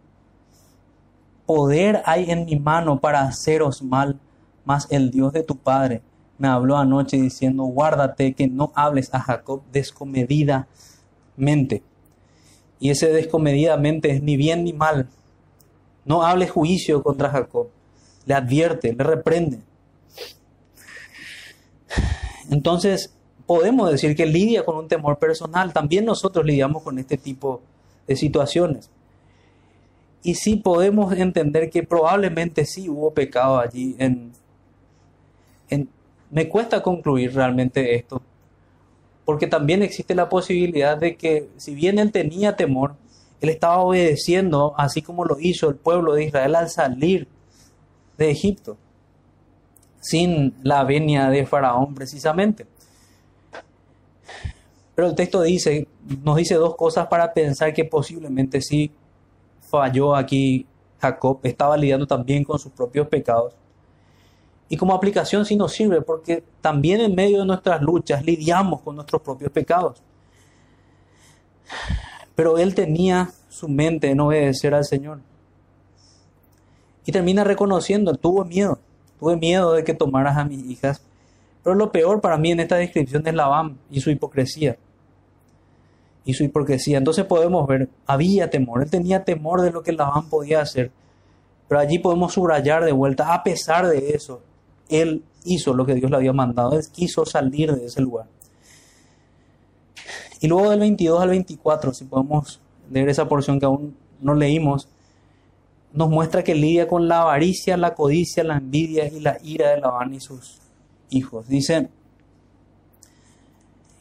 Poder hay en mi mano para haceros mal, mas el Dios de tu Padre me habló anoche diciendo, guárdate que no hables a Jacob descomedidamente y ese descomedidamente es ni bien ni mal. No hable juicio contra Jacob. Le advierte, le reprende. Entonces, podemos decir que lidia con un temor personal. También nosotros lidiamos con este tipo de situaciones. Y sí podemos entender que probablemente sí hubo pecado allí. En, me cuesta concluir realmente esto, porque también existe la posibilidad de que si bien él tenía temor, él estaba obedeciendo así como lo hizo el pueblo de Israel al salir de Egipto, sin la venia de Faraón precisamente. Pero el texto nos dice dos cosas para pensar que posiblemente sí falló aquí Jacob, estaba lidiando también con sus propios pecados y como aplicación sí nos sirve porque también en medio de nuestras luchas lidiamos con nuestros propios pecados. Pero él tenía su mente en obedecer al Señor. Y termina reconociendo, tuvo miedo, tuve miedo de que tomaras a mis hijas. Pero lo peor para mí en esta descripción es Labán y su hipocresía. Y su hipocresía. Entonces podemos ver, había temor, él tenía temor de lo que Labán podía hacer. Pero allí podemos subrayar de vuelta, a pesar de eso, él hizo lo que Dios le había mandado, él quiso salir de ese lugar. Y luego del 22 al 24, si podemos leer esa porción que aún no leímos, nos muestra que lidia con la avaricia, la codicia, la envidia y la ira de Labán y sus hijos. Dice,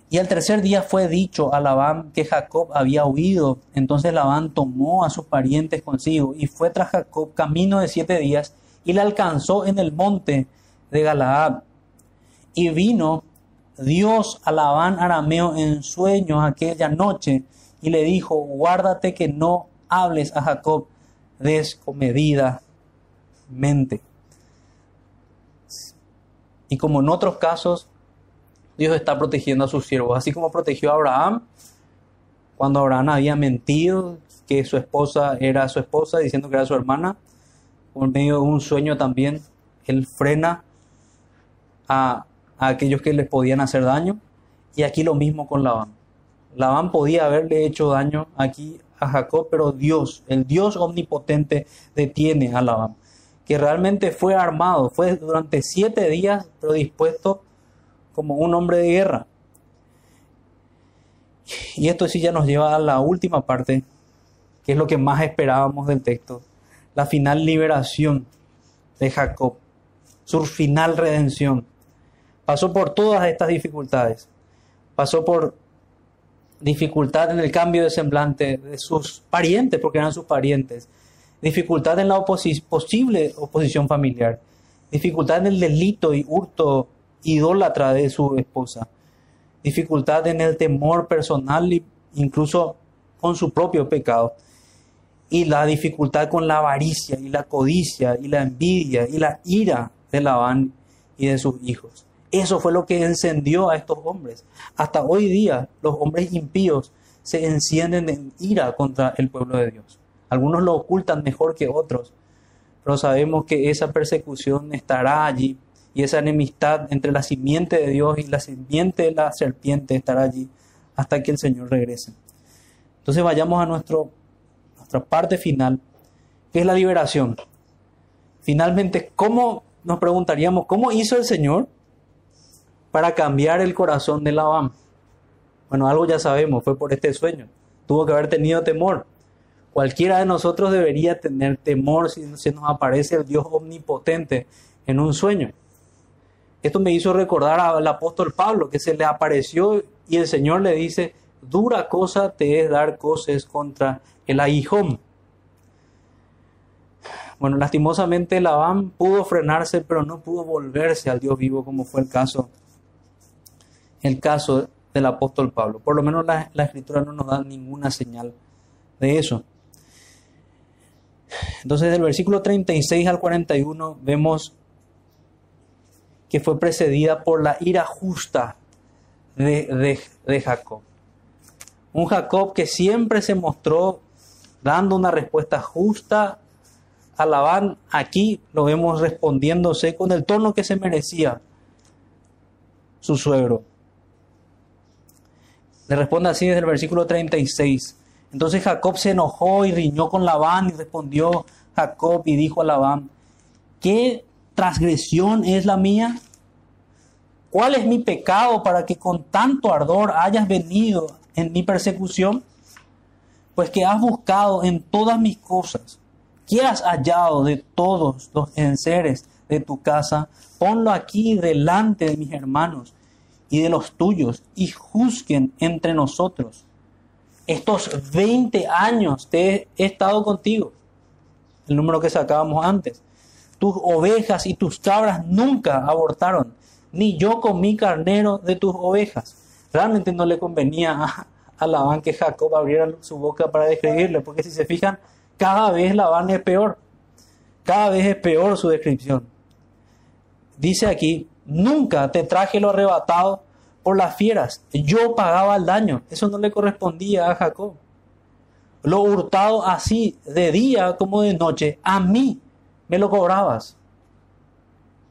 y al tercer día fue dicho a Labán que Jacob había huido. Entonces Labán tomó a sus parientes consigo y fue tras Jacob camino de siete días y le alcanzó en el monte de Galaad. Y vino Dios a Labán arameo en sueños aquella noche y le dijo, guárdate que no hables a Jacob descomedidamente. Y como en otros casos, Dios está protegiendo a sus siervos, así como protegió a Abraham cuando Abraham había mentido que su esposa era su esposa, diciendo que era su hermana, por medio de un sueño también, él frena a, aquellos que les podían hacer daño. Y aquí lo mismo con Labán. Labán podía haberle hecho daño aquí a Jacob, pero Dios, el Dios omnipotente, detiene a Labán, que realmente fue armado, fue durante siete días, pero dispuesto como un hombre de guerra. Y esto sí ya nos lleva a la última parte, que es lo que más esperábamos del texto, la final liberación de Jacob, su final redención pasó por todas estas dificultades, pasó por dificultad en el cambio de semblante de sus parientes, porque eran sus parientes, dificultad en la posible oposición familiar, dificultad en el delito y hurto idólatra de su esposa, dificultad en el temor personal incluso con su propio pecado, y la dificultad con la avaricia y la codicia y la envidia y la ira de Labán y de sus hijos. Eso fue lo que encendió a estos hombres. Hasta hoy día los hombres impíos se encienden en ira contra el pueblo de Dios. Algunos lo ocultan mejor que otros, pero sabemos que esa persecución estará allí y esa enemistad entre la simiente de Dios y la simiente de la serpiente estará allí hasta que el Señor regrese. Entonces vayamos a nuestro, nuestra parte final, que es la liberación. Finalmente, ¿cómo nos preguntaríamos, cómo hizo el Señor para cambiar el corazón de Labán? Bueno, algo ya sabemos, fue por este sueño. Tuvo que haber tenido temor. Cualquiera de nosotros debería tener temor si se nos aparece el Dios omnipotente en un sueño. Esto me hizo recordar al apóstol Pablo, que se le apareció y el Señor le dice, dura cosa te es dar cosas contra el aguijón. Bueno, lastimosamente Labán pudo frenarse, pero no pudo volverse al Dios vivo, como fue el caso, el caso del apóstol Pablo. Por lo menos la, la escritura no nos da ninguna señal de eso. Entonces, del versículo 36 al 41 vemos que fue precedida por la ira justa de, de, Jacob. Un Jacob que siempre se mostró dando una respuesta justa a Labán. Aquí lo vemos respondiéndose con el tono que se merecía su suegro. Le responde así desde el versículo 36. Entonces Jacob se enojó y riñó con Labán y respondió Jacob y dijo a Labán, ¿qué transgresión es la mía? ¿Cuál es mi pecado para que con tanto ardor hayas venido en mi persecución? Pues que has buscado en todas mis cosas, ¿qué has hallado de todos los enseres de tu casa? Ponlo aquí delante de mis hermanos y de los tuyos y juzguen entre nosotros estos 20 años te he estado contigo. El número que sacábamos antes. Tus ovejas y tus cabras nunca abortaron, ni yo comí carnero de tus ovejas. Realmente no le convenía a, a Labán que Jacob abriera su boca para describirle, porque si se fijan, cada vez Labán es peor. Cada vez es peor su descripción. Dice aquí, nunca te traje lo arrebatado por las fieras. Yo pagaba el daño. Eso no le correspondía a Jacob. Lo hurtado así, de día como de noche, a mí me lo cobrabas.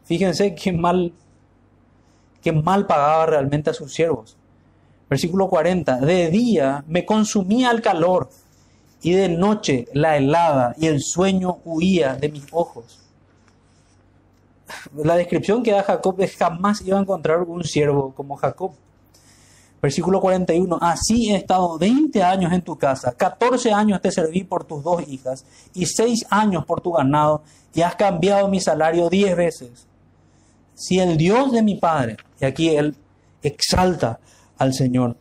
Fíjense qué mal, qué mal pagaba realmente a sus siervos. Versículo 40. De día me consumía el calor y de noche la helada y el sueño huía de mis ojos la descripción que da Jacob es jamás iba a encontrar un siervo como Jacob. Versículo 41, así he estado 20 años en tu casa, 14 años te serví por tus dos hijas y 6 años por tu ganado y has cambiado mi salario 10 veces. Si el Dios de mi padre, y aquí él exalta al Señor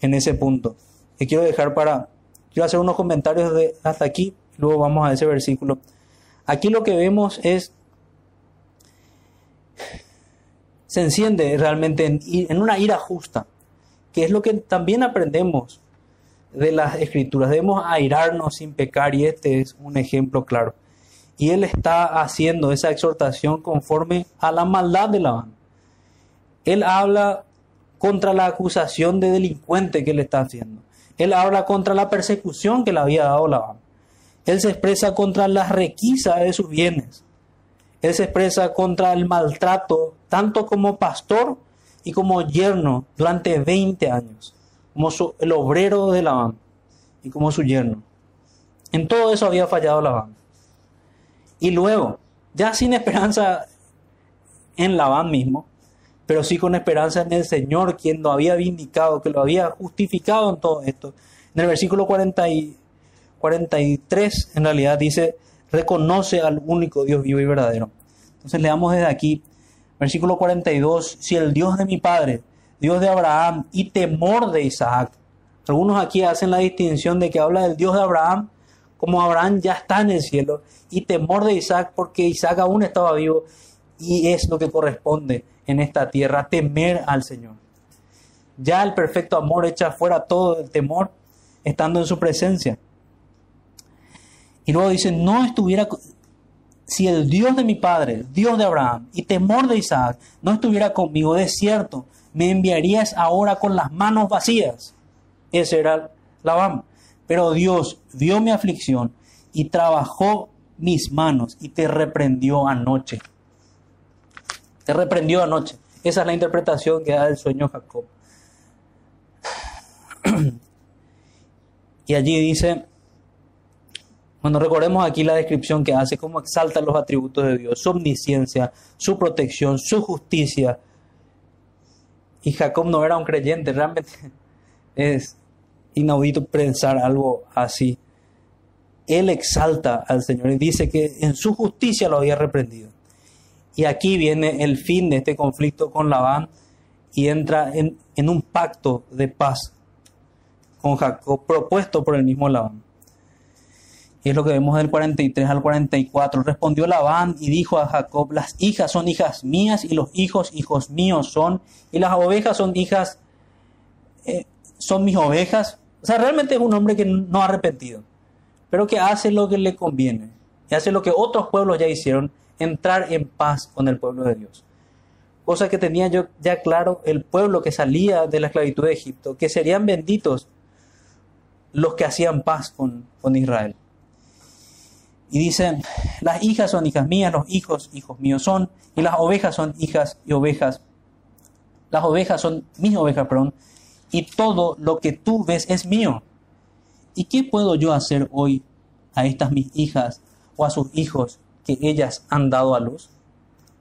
en ese punto, y quiero dejar para, quiero hacer unos comentarios de hasta aquí, luego vamos a ese versículo. Aquí lo que vemos es se enciende realmente en, una ira justa, que es lo que también aprendemos de las escrituras. Debemos airarnos sin pecar y este es un ejemplo claro. Y él está haciendo esa exhortación conforme a la maldad de Labán. Él habla contra la acusación de delincuente que le está haciendo. Él habla contra la persecución que le había dado Labán. Él se expresa contra la requisa de sus bienes. Él se expresa contra el maltrato, tanto como pastor y como yerno durante 20 años, como el obrero de Labán y como su yerno. En todo eso había fallado Labán. Y luego, ya sin esperanza en Labán mismo, pero sí con esperanza en el Señor, quien lo había vindicado, que lo había justificado en todo esto. En el versículo 40 y 43, en realidad dice, reconoce al único Dios vivo y verdadero. Entonces leamos desde aquí, versículo 42, si el Dios de mi padre, Dios de Abraham y temor de Isaac,
Algunos aquí hacen la distinción de que habla del Dios de Abraham, como Abraham ya está en el cielo, y temor de Isaac porque Isaac aún estaba vivo, y es lo que corresponde en esta tierra, temer al Señor. Ya el perfecto amor echa fuera todo el temor estando en su presencia. Y luego dice, no estuviera, si el Dios de mi padre, Dios de Abraham y temor de Isaac no estuviera conmigo, de cierto, me enviarías ahora con las manos vacías. Ese era Labán. Pero Dios vio mi aflicción y trabajó mis manos y te reprendió anoche. Te reprendió anoche. Esa es la interpretación que da el sueño Jacob. y allí dice, cuando recordemos aquí la descripción que hace, cómo exalta los atributos de Dios, su omnisciencia, su protección, su justicia. Y Jacob no era un creyente, realmente es inaudito pensar algo así. Él exalta al Señor y dice que en su justicia lo había reprendido. Y aquí viene el fin de este conflicto con Labán y entra en, en un pacto de paz con Jacob propuesto por el mismo Labán. Y es lo que vemos del 43 al 44. Respondió Labán y dijo a Jacob, las hijas son hijas mías y los hijos hijos míos son, y las ovejas son hijas, eh, son mis ovejas. O sea, realmente es un hombre que no ha arrepentido, pero que hace lo que le conviene, y hace lo que otros pueblos ya hicieron, entrar en paz con el pueblo de Dios. Cosa que tenía yo ya claro el pueblo que salía de la esclavitud de Egipto, que serían benditos los que hacían paz con, con Israel. Y dice, las hijas son hijas mías, los hijos hijos míos son, y las ovejas son hijas y ovejas. Las ovejas son mis ovejas, perdón, y todo lo que tú ves es mío. ¿Y qué puedo yo hacer hoy a estas mis hijas o a sus hijos que ellas han dado a luz?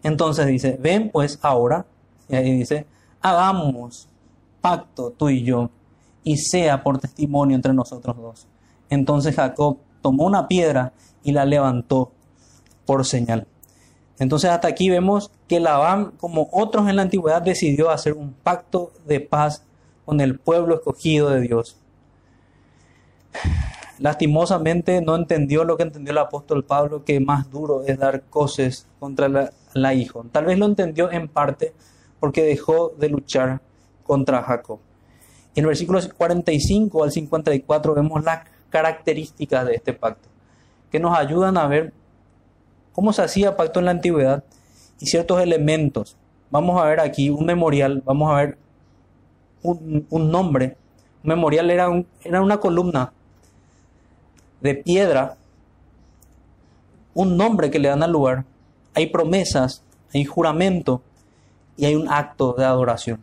Entonces dice, ven pues ahora, y ahí dice, hagamos pacto tú y yo, y sea por testimonio entre nosotros dos. Entonces Jacob tomó una piedra y la levantó por señal. Entonces hasta aquí vemos que Labán, como otros en la antigüedad, decidió hacer un pacto de paz con el pueblo escogido de Dios. Lastimosamente no entendió lo que entendió el apóstol Pablo, que más duro es dar coces contra la, la hijo. Tal vez lo entendió en parte porque dejó de luchar contra Jacob. En el versículo 45 al 54 vemos las características de este pacto que nos ayudan a ver cómo se hacía pacto en la antigüedad y ciertos elementos. Vamos a ver aquí un memorial, vamos a ver un, nombre. Un memorial era, un, era una columna de piedra, un nombre que le dan al lugar. Hay promesas, hay juramento y hay un acto de adoración,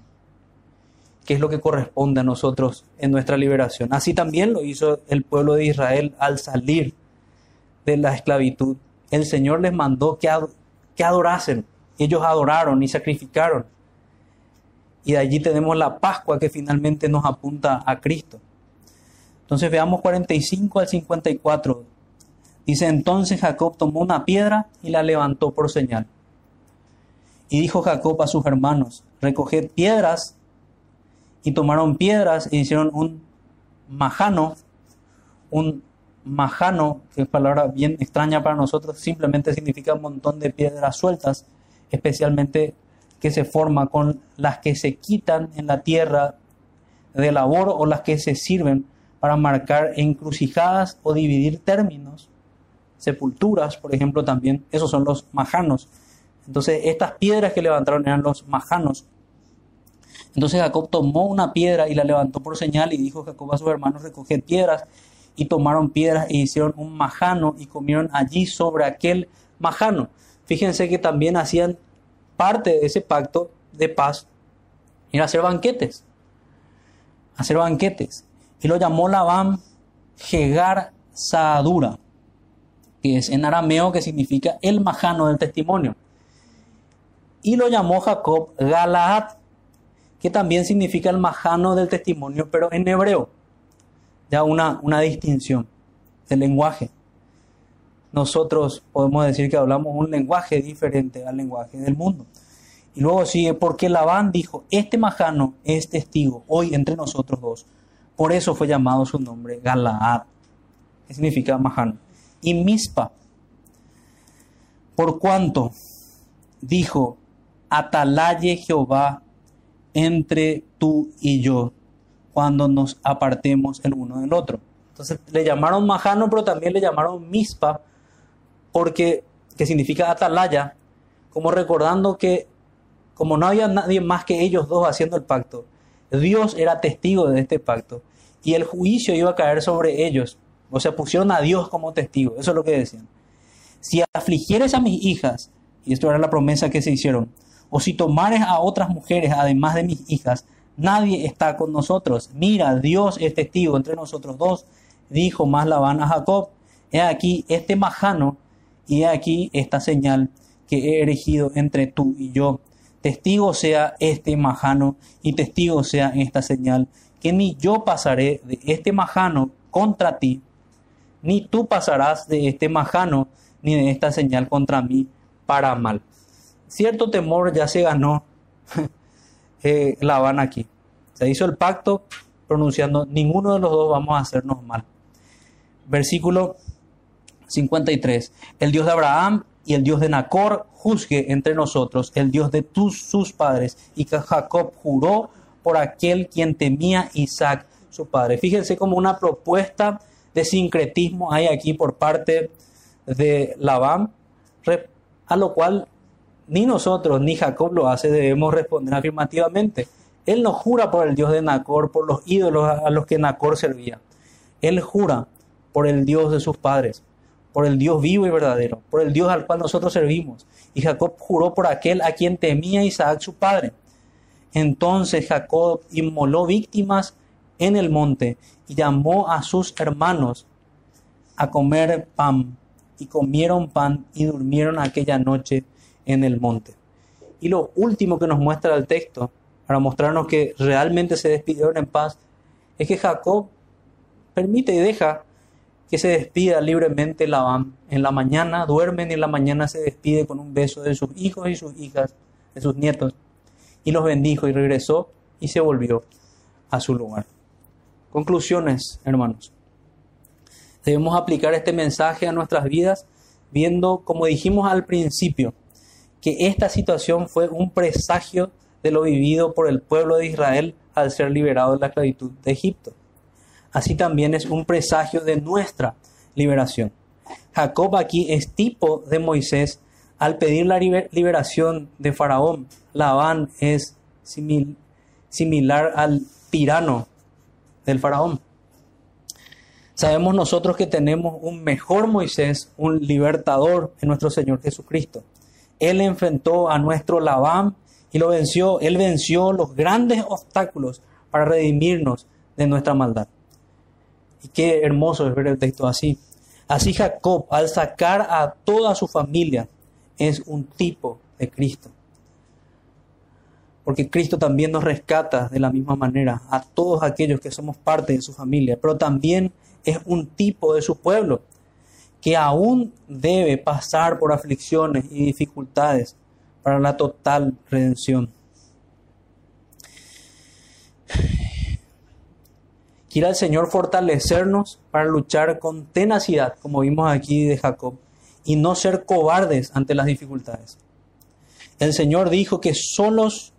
que es lo que corresponde a nosotros en nuestra liberación. Así también lo hizo el pueblo de Israel al salir de la esclavitud, el Señor les mandó que, que adorasen. Ellos adoraron y sacrificaron. Y de allí tenemos la Pascua que finalmente nos apunta a Cristo. Entonces veamos 45 al 54. Dice entonces Jacob tomó una piedra y la levantó por señal. Y dijo Jacob a sus hermanos, recoged piedras. Y tomaron piedras e hicieron un majano, un majano, que es palabra bien extraña para nosotros, simplemente significa un montón de piedras sueltas, especialmente que se forma con las que se quitan en la tierra de labor o las que se sirven para marcar encrucijadas o dividir términos, sepulturas, por ejemplo, también, esos son los majanos. Entonces, estas piedras que levantaron eran los majanos. Entonces Jacob tomó una piedra y la levantó por señal y dijo Jacob a sus hermanos, recoged piedras y tomaron piedras e hicieron un majano y comieron allí sobre aquel majano. Fíjense que también hacían parte de ese pacto de paz, era hacer banquetes, hacer banquetes. Y lo llamó Labán Jegar Saadura, que es en arameo que significa el majano del testimonio. Y lo llamó Jacob Galaad, que también significa el majano del testimonio, pero en hebreo ya una, una distinción del lenguaje. Nosotros podemos decir que hablamos un lenguaje diferente al lenguaje del mundo. Y luego sigue, porque Labán dijo, este majano es testigo hoy entre nosotros dos, Por eso fue llamado su nombre Galaad, que significa Mahán. Y Mispa, por cuanto dijo, atalaye Jehová entre tú y yo cuando nos apartemos el uno del otro. Entonces le llamaron Majano, pero también le llamaron Mispa, porque que significa atalaya, como recordando que como no había nadie más que ellos dos haciendo el pacto, Dios era testigo de este pacto y el juicio iba a caer sobre ellos. O sea, pusieron a Dios como testigo, eso es lo que decían. Si afligieres a mis hijas, y esto era la promesa que se hicieron, o si tomares a otras mujeres además de mis hijas, nadie está con nosotros. Mira, Dios es testigo entre nosotros dos, dijo más Labán a Jacob. He aquí este majano y he aquí esta señal que he erigido entre tú y yo. Testigo sea este majano y testigo sea esta señal, que ni yo pasaré de este majano contra ti, ni tú pasarás de este majano ni de esta señal contra mí para mal. Cierto temor ya se ganó eh, van aquí. Se hizo el pacto pronunciando, ninguno de los dos vamos a hacernos mal. Versículo 53. El Dios de Abraham y el Dios de Nacor juzgue entre nosotros, el Dios de tus, sus padres. Y que Jacob juró por aquel quien temía Isaac, su padre. Fíjense como una propuesta de sincretismo hay aquí por parte de Labán, a lo cual ni nosotros ni Jacob lo hace, debemos responder afirmativamente. Él no jura por el Dios de Nacor, por los ídolos a los que Nacor servía. Él jura por el Dios de sus padres, por el Dios vivo y verdadero, por el Dios al cual nosotros servimos. Y Jacob juró por aquel a quien temía Isaac su padre. Entonces Jacob inmoló víctimas en el monte y llamó a sus hermanos a comer pan. Y comieron pan y durmieron aquella noche en el monte. Y lo último que nos muestra el texto, para mostrarnos que realmente se despidieron en paz, es que Jacob permite y deja que se despida libremente Labán. En la mañana duermen y en la mañana se despide con un beso de sus hijos y sus hijas, de sus nietos. Y los bendijo y regresó y se volvió a su lugar. Conclusiones, hermanos. Debemos aplicar este mensaje a nuestras vidas viendo, como dijimos al principio, que esta situación fue un presagio de lo vivido por el pueblo de Israel al ser liberado de la esclavitud de Egipto. Así también es un presagio de nuestra liberación. Jacob aquí es tipo de Moisés al pedir la liberación de Faraón. Labán es similar al tirano del Faraón. Sabemos nosotros que tenemos un mejor Moisés, un libertador en nuestro Señor Jesucristo. Él enfrentó a nuestro Labán y lo venció. Él venció los grandes obstáculos para redimirnos de nuestra maldad. Y qué hermoso es ver el texto así. Así Jacob, al sacar a toda su familia, es un tipo de Cristo. Porque Cristo también nos rescata de la misma manera a todos aquellos que somos parte de su familia, pero también es un tipo de su pueblo que aún debe pasar por aflicciones y dificultades para la total redención. Quiera el Señor fortalecernos para luchar con tenacidad, como vimos aquí de Jacob, y no ser cobardes ante las dificultades. El Señor dijo que solos,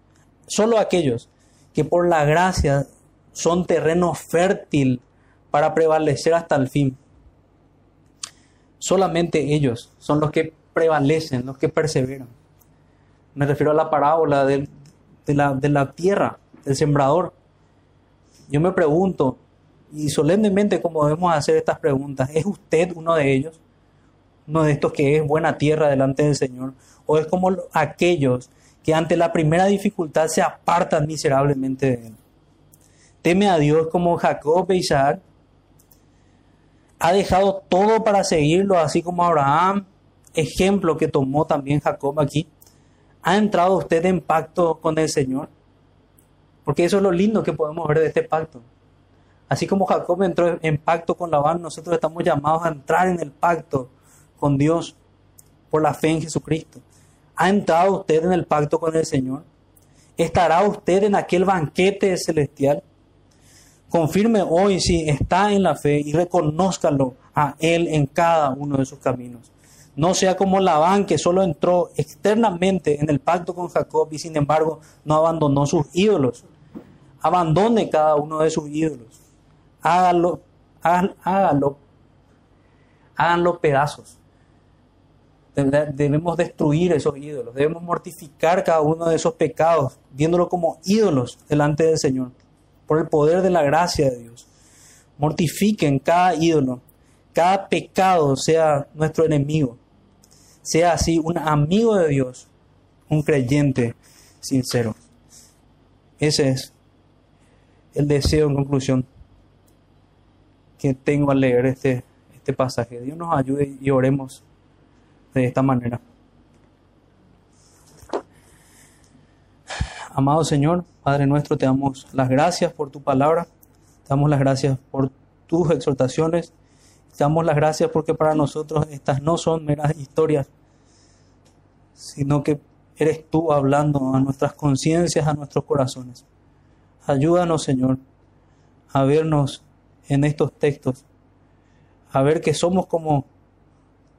solo aquellos que por la gracia son terreno fértil para prevalecer hasta el fin, Solamente ellos son los que prevalecen, los que perseveran. Me refiero a la parábola de, la, de la tierra, del sembrador. Yo me pregunto, y solemnemente como debemos hacer estas preguntas, ¿es usted uno de ellos? Uno de estos que es buena tierra delante del Señor. ¿O es como aquellos que ante la primera dificultad se apartan miserablemente de Él? Teme a Dios como Jacob e Isaac ha dejado todo para seguirlo, así como Abraham, ejemplo que tomó también Jacob aquí. ¿Ha entrado usted en pacto con el Señor? Porque eso es lo lindo que podemos ver de este pacto. Así como Jacob entró en pacto con Labán, nosotros estamos llamados a entrar en el pacto con Dios por la fe en Jesucristo. ¿Ha entrado usted en el pacto con el Señor? ¿Estará usted en aquel banquete celestial? Confirme hoy si está en la fe y reconózcalo a Él en cada uno de sus caminos. No sea como Labán que solo entró externamente en el pacto con Jacob y sin embargo no abandonó sus ídolos. Abandone cada uno de sus ídolos. Hágalo, hágalo, háganlo pedazos. Debemos destruir esos ídolos, debemos mortificar cada uno de esos pecados, viéndolo como ídolos delante del Señor por el poder de la gracia de Dios. Mortifiquen cada ídolo, cada pecado sea nuestro enemigo, sea así un amigo de Dios, un creyente sincero. Ese es el deseo en conclusión que tengo al leer este, este pasaje. Dios nos ayude y oremos de esta manera. Amado Señor, Padre nuestro, te damos las gracias por tu palabra, te damos las gracias por tus exhortaciones, te damos las gracias porque para nosotros estas no son meras historias, sino que eres tú hablando a nuestras conciencias, a nuestros corazones. Ayúdanos, Señor, a vernos en estos textos, a ver que somos como,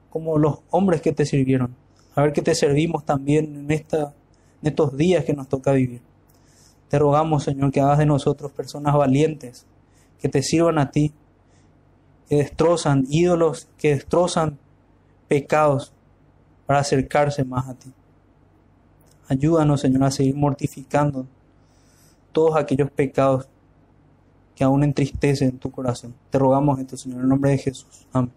como los hombres que te sirvieron, a ver que te servimos también en esta en estos días que nos toca vivir. Te rogamos, Señor, que hagas de nosotros personas valientes, que te sirvan a ti, que destrozan ídolos, que destrozan pecados para acercarse más a ti. Ayúdanos, Señor, a seguir mortificando todos aquellos pecados que aún entristecen tu corazón. Te rogamos esto, Señor, en el nombre de Jesús. Amén.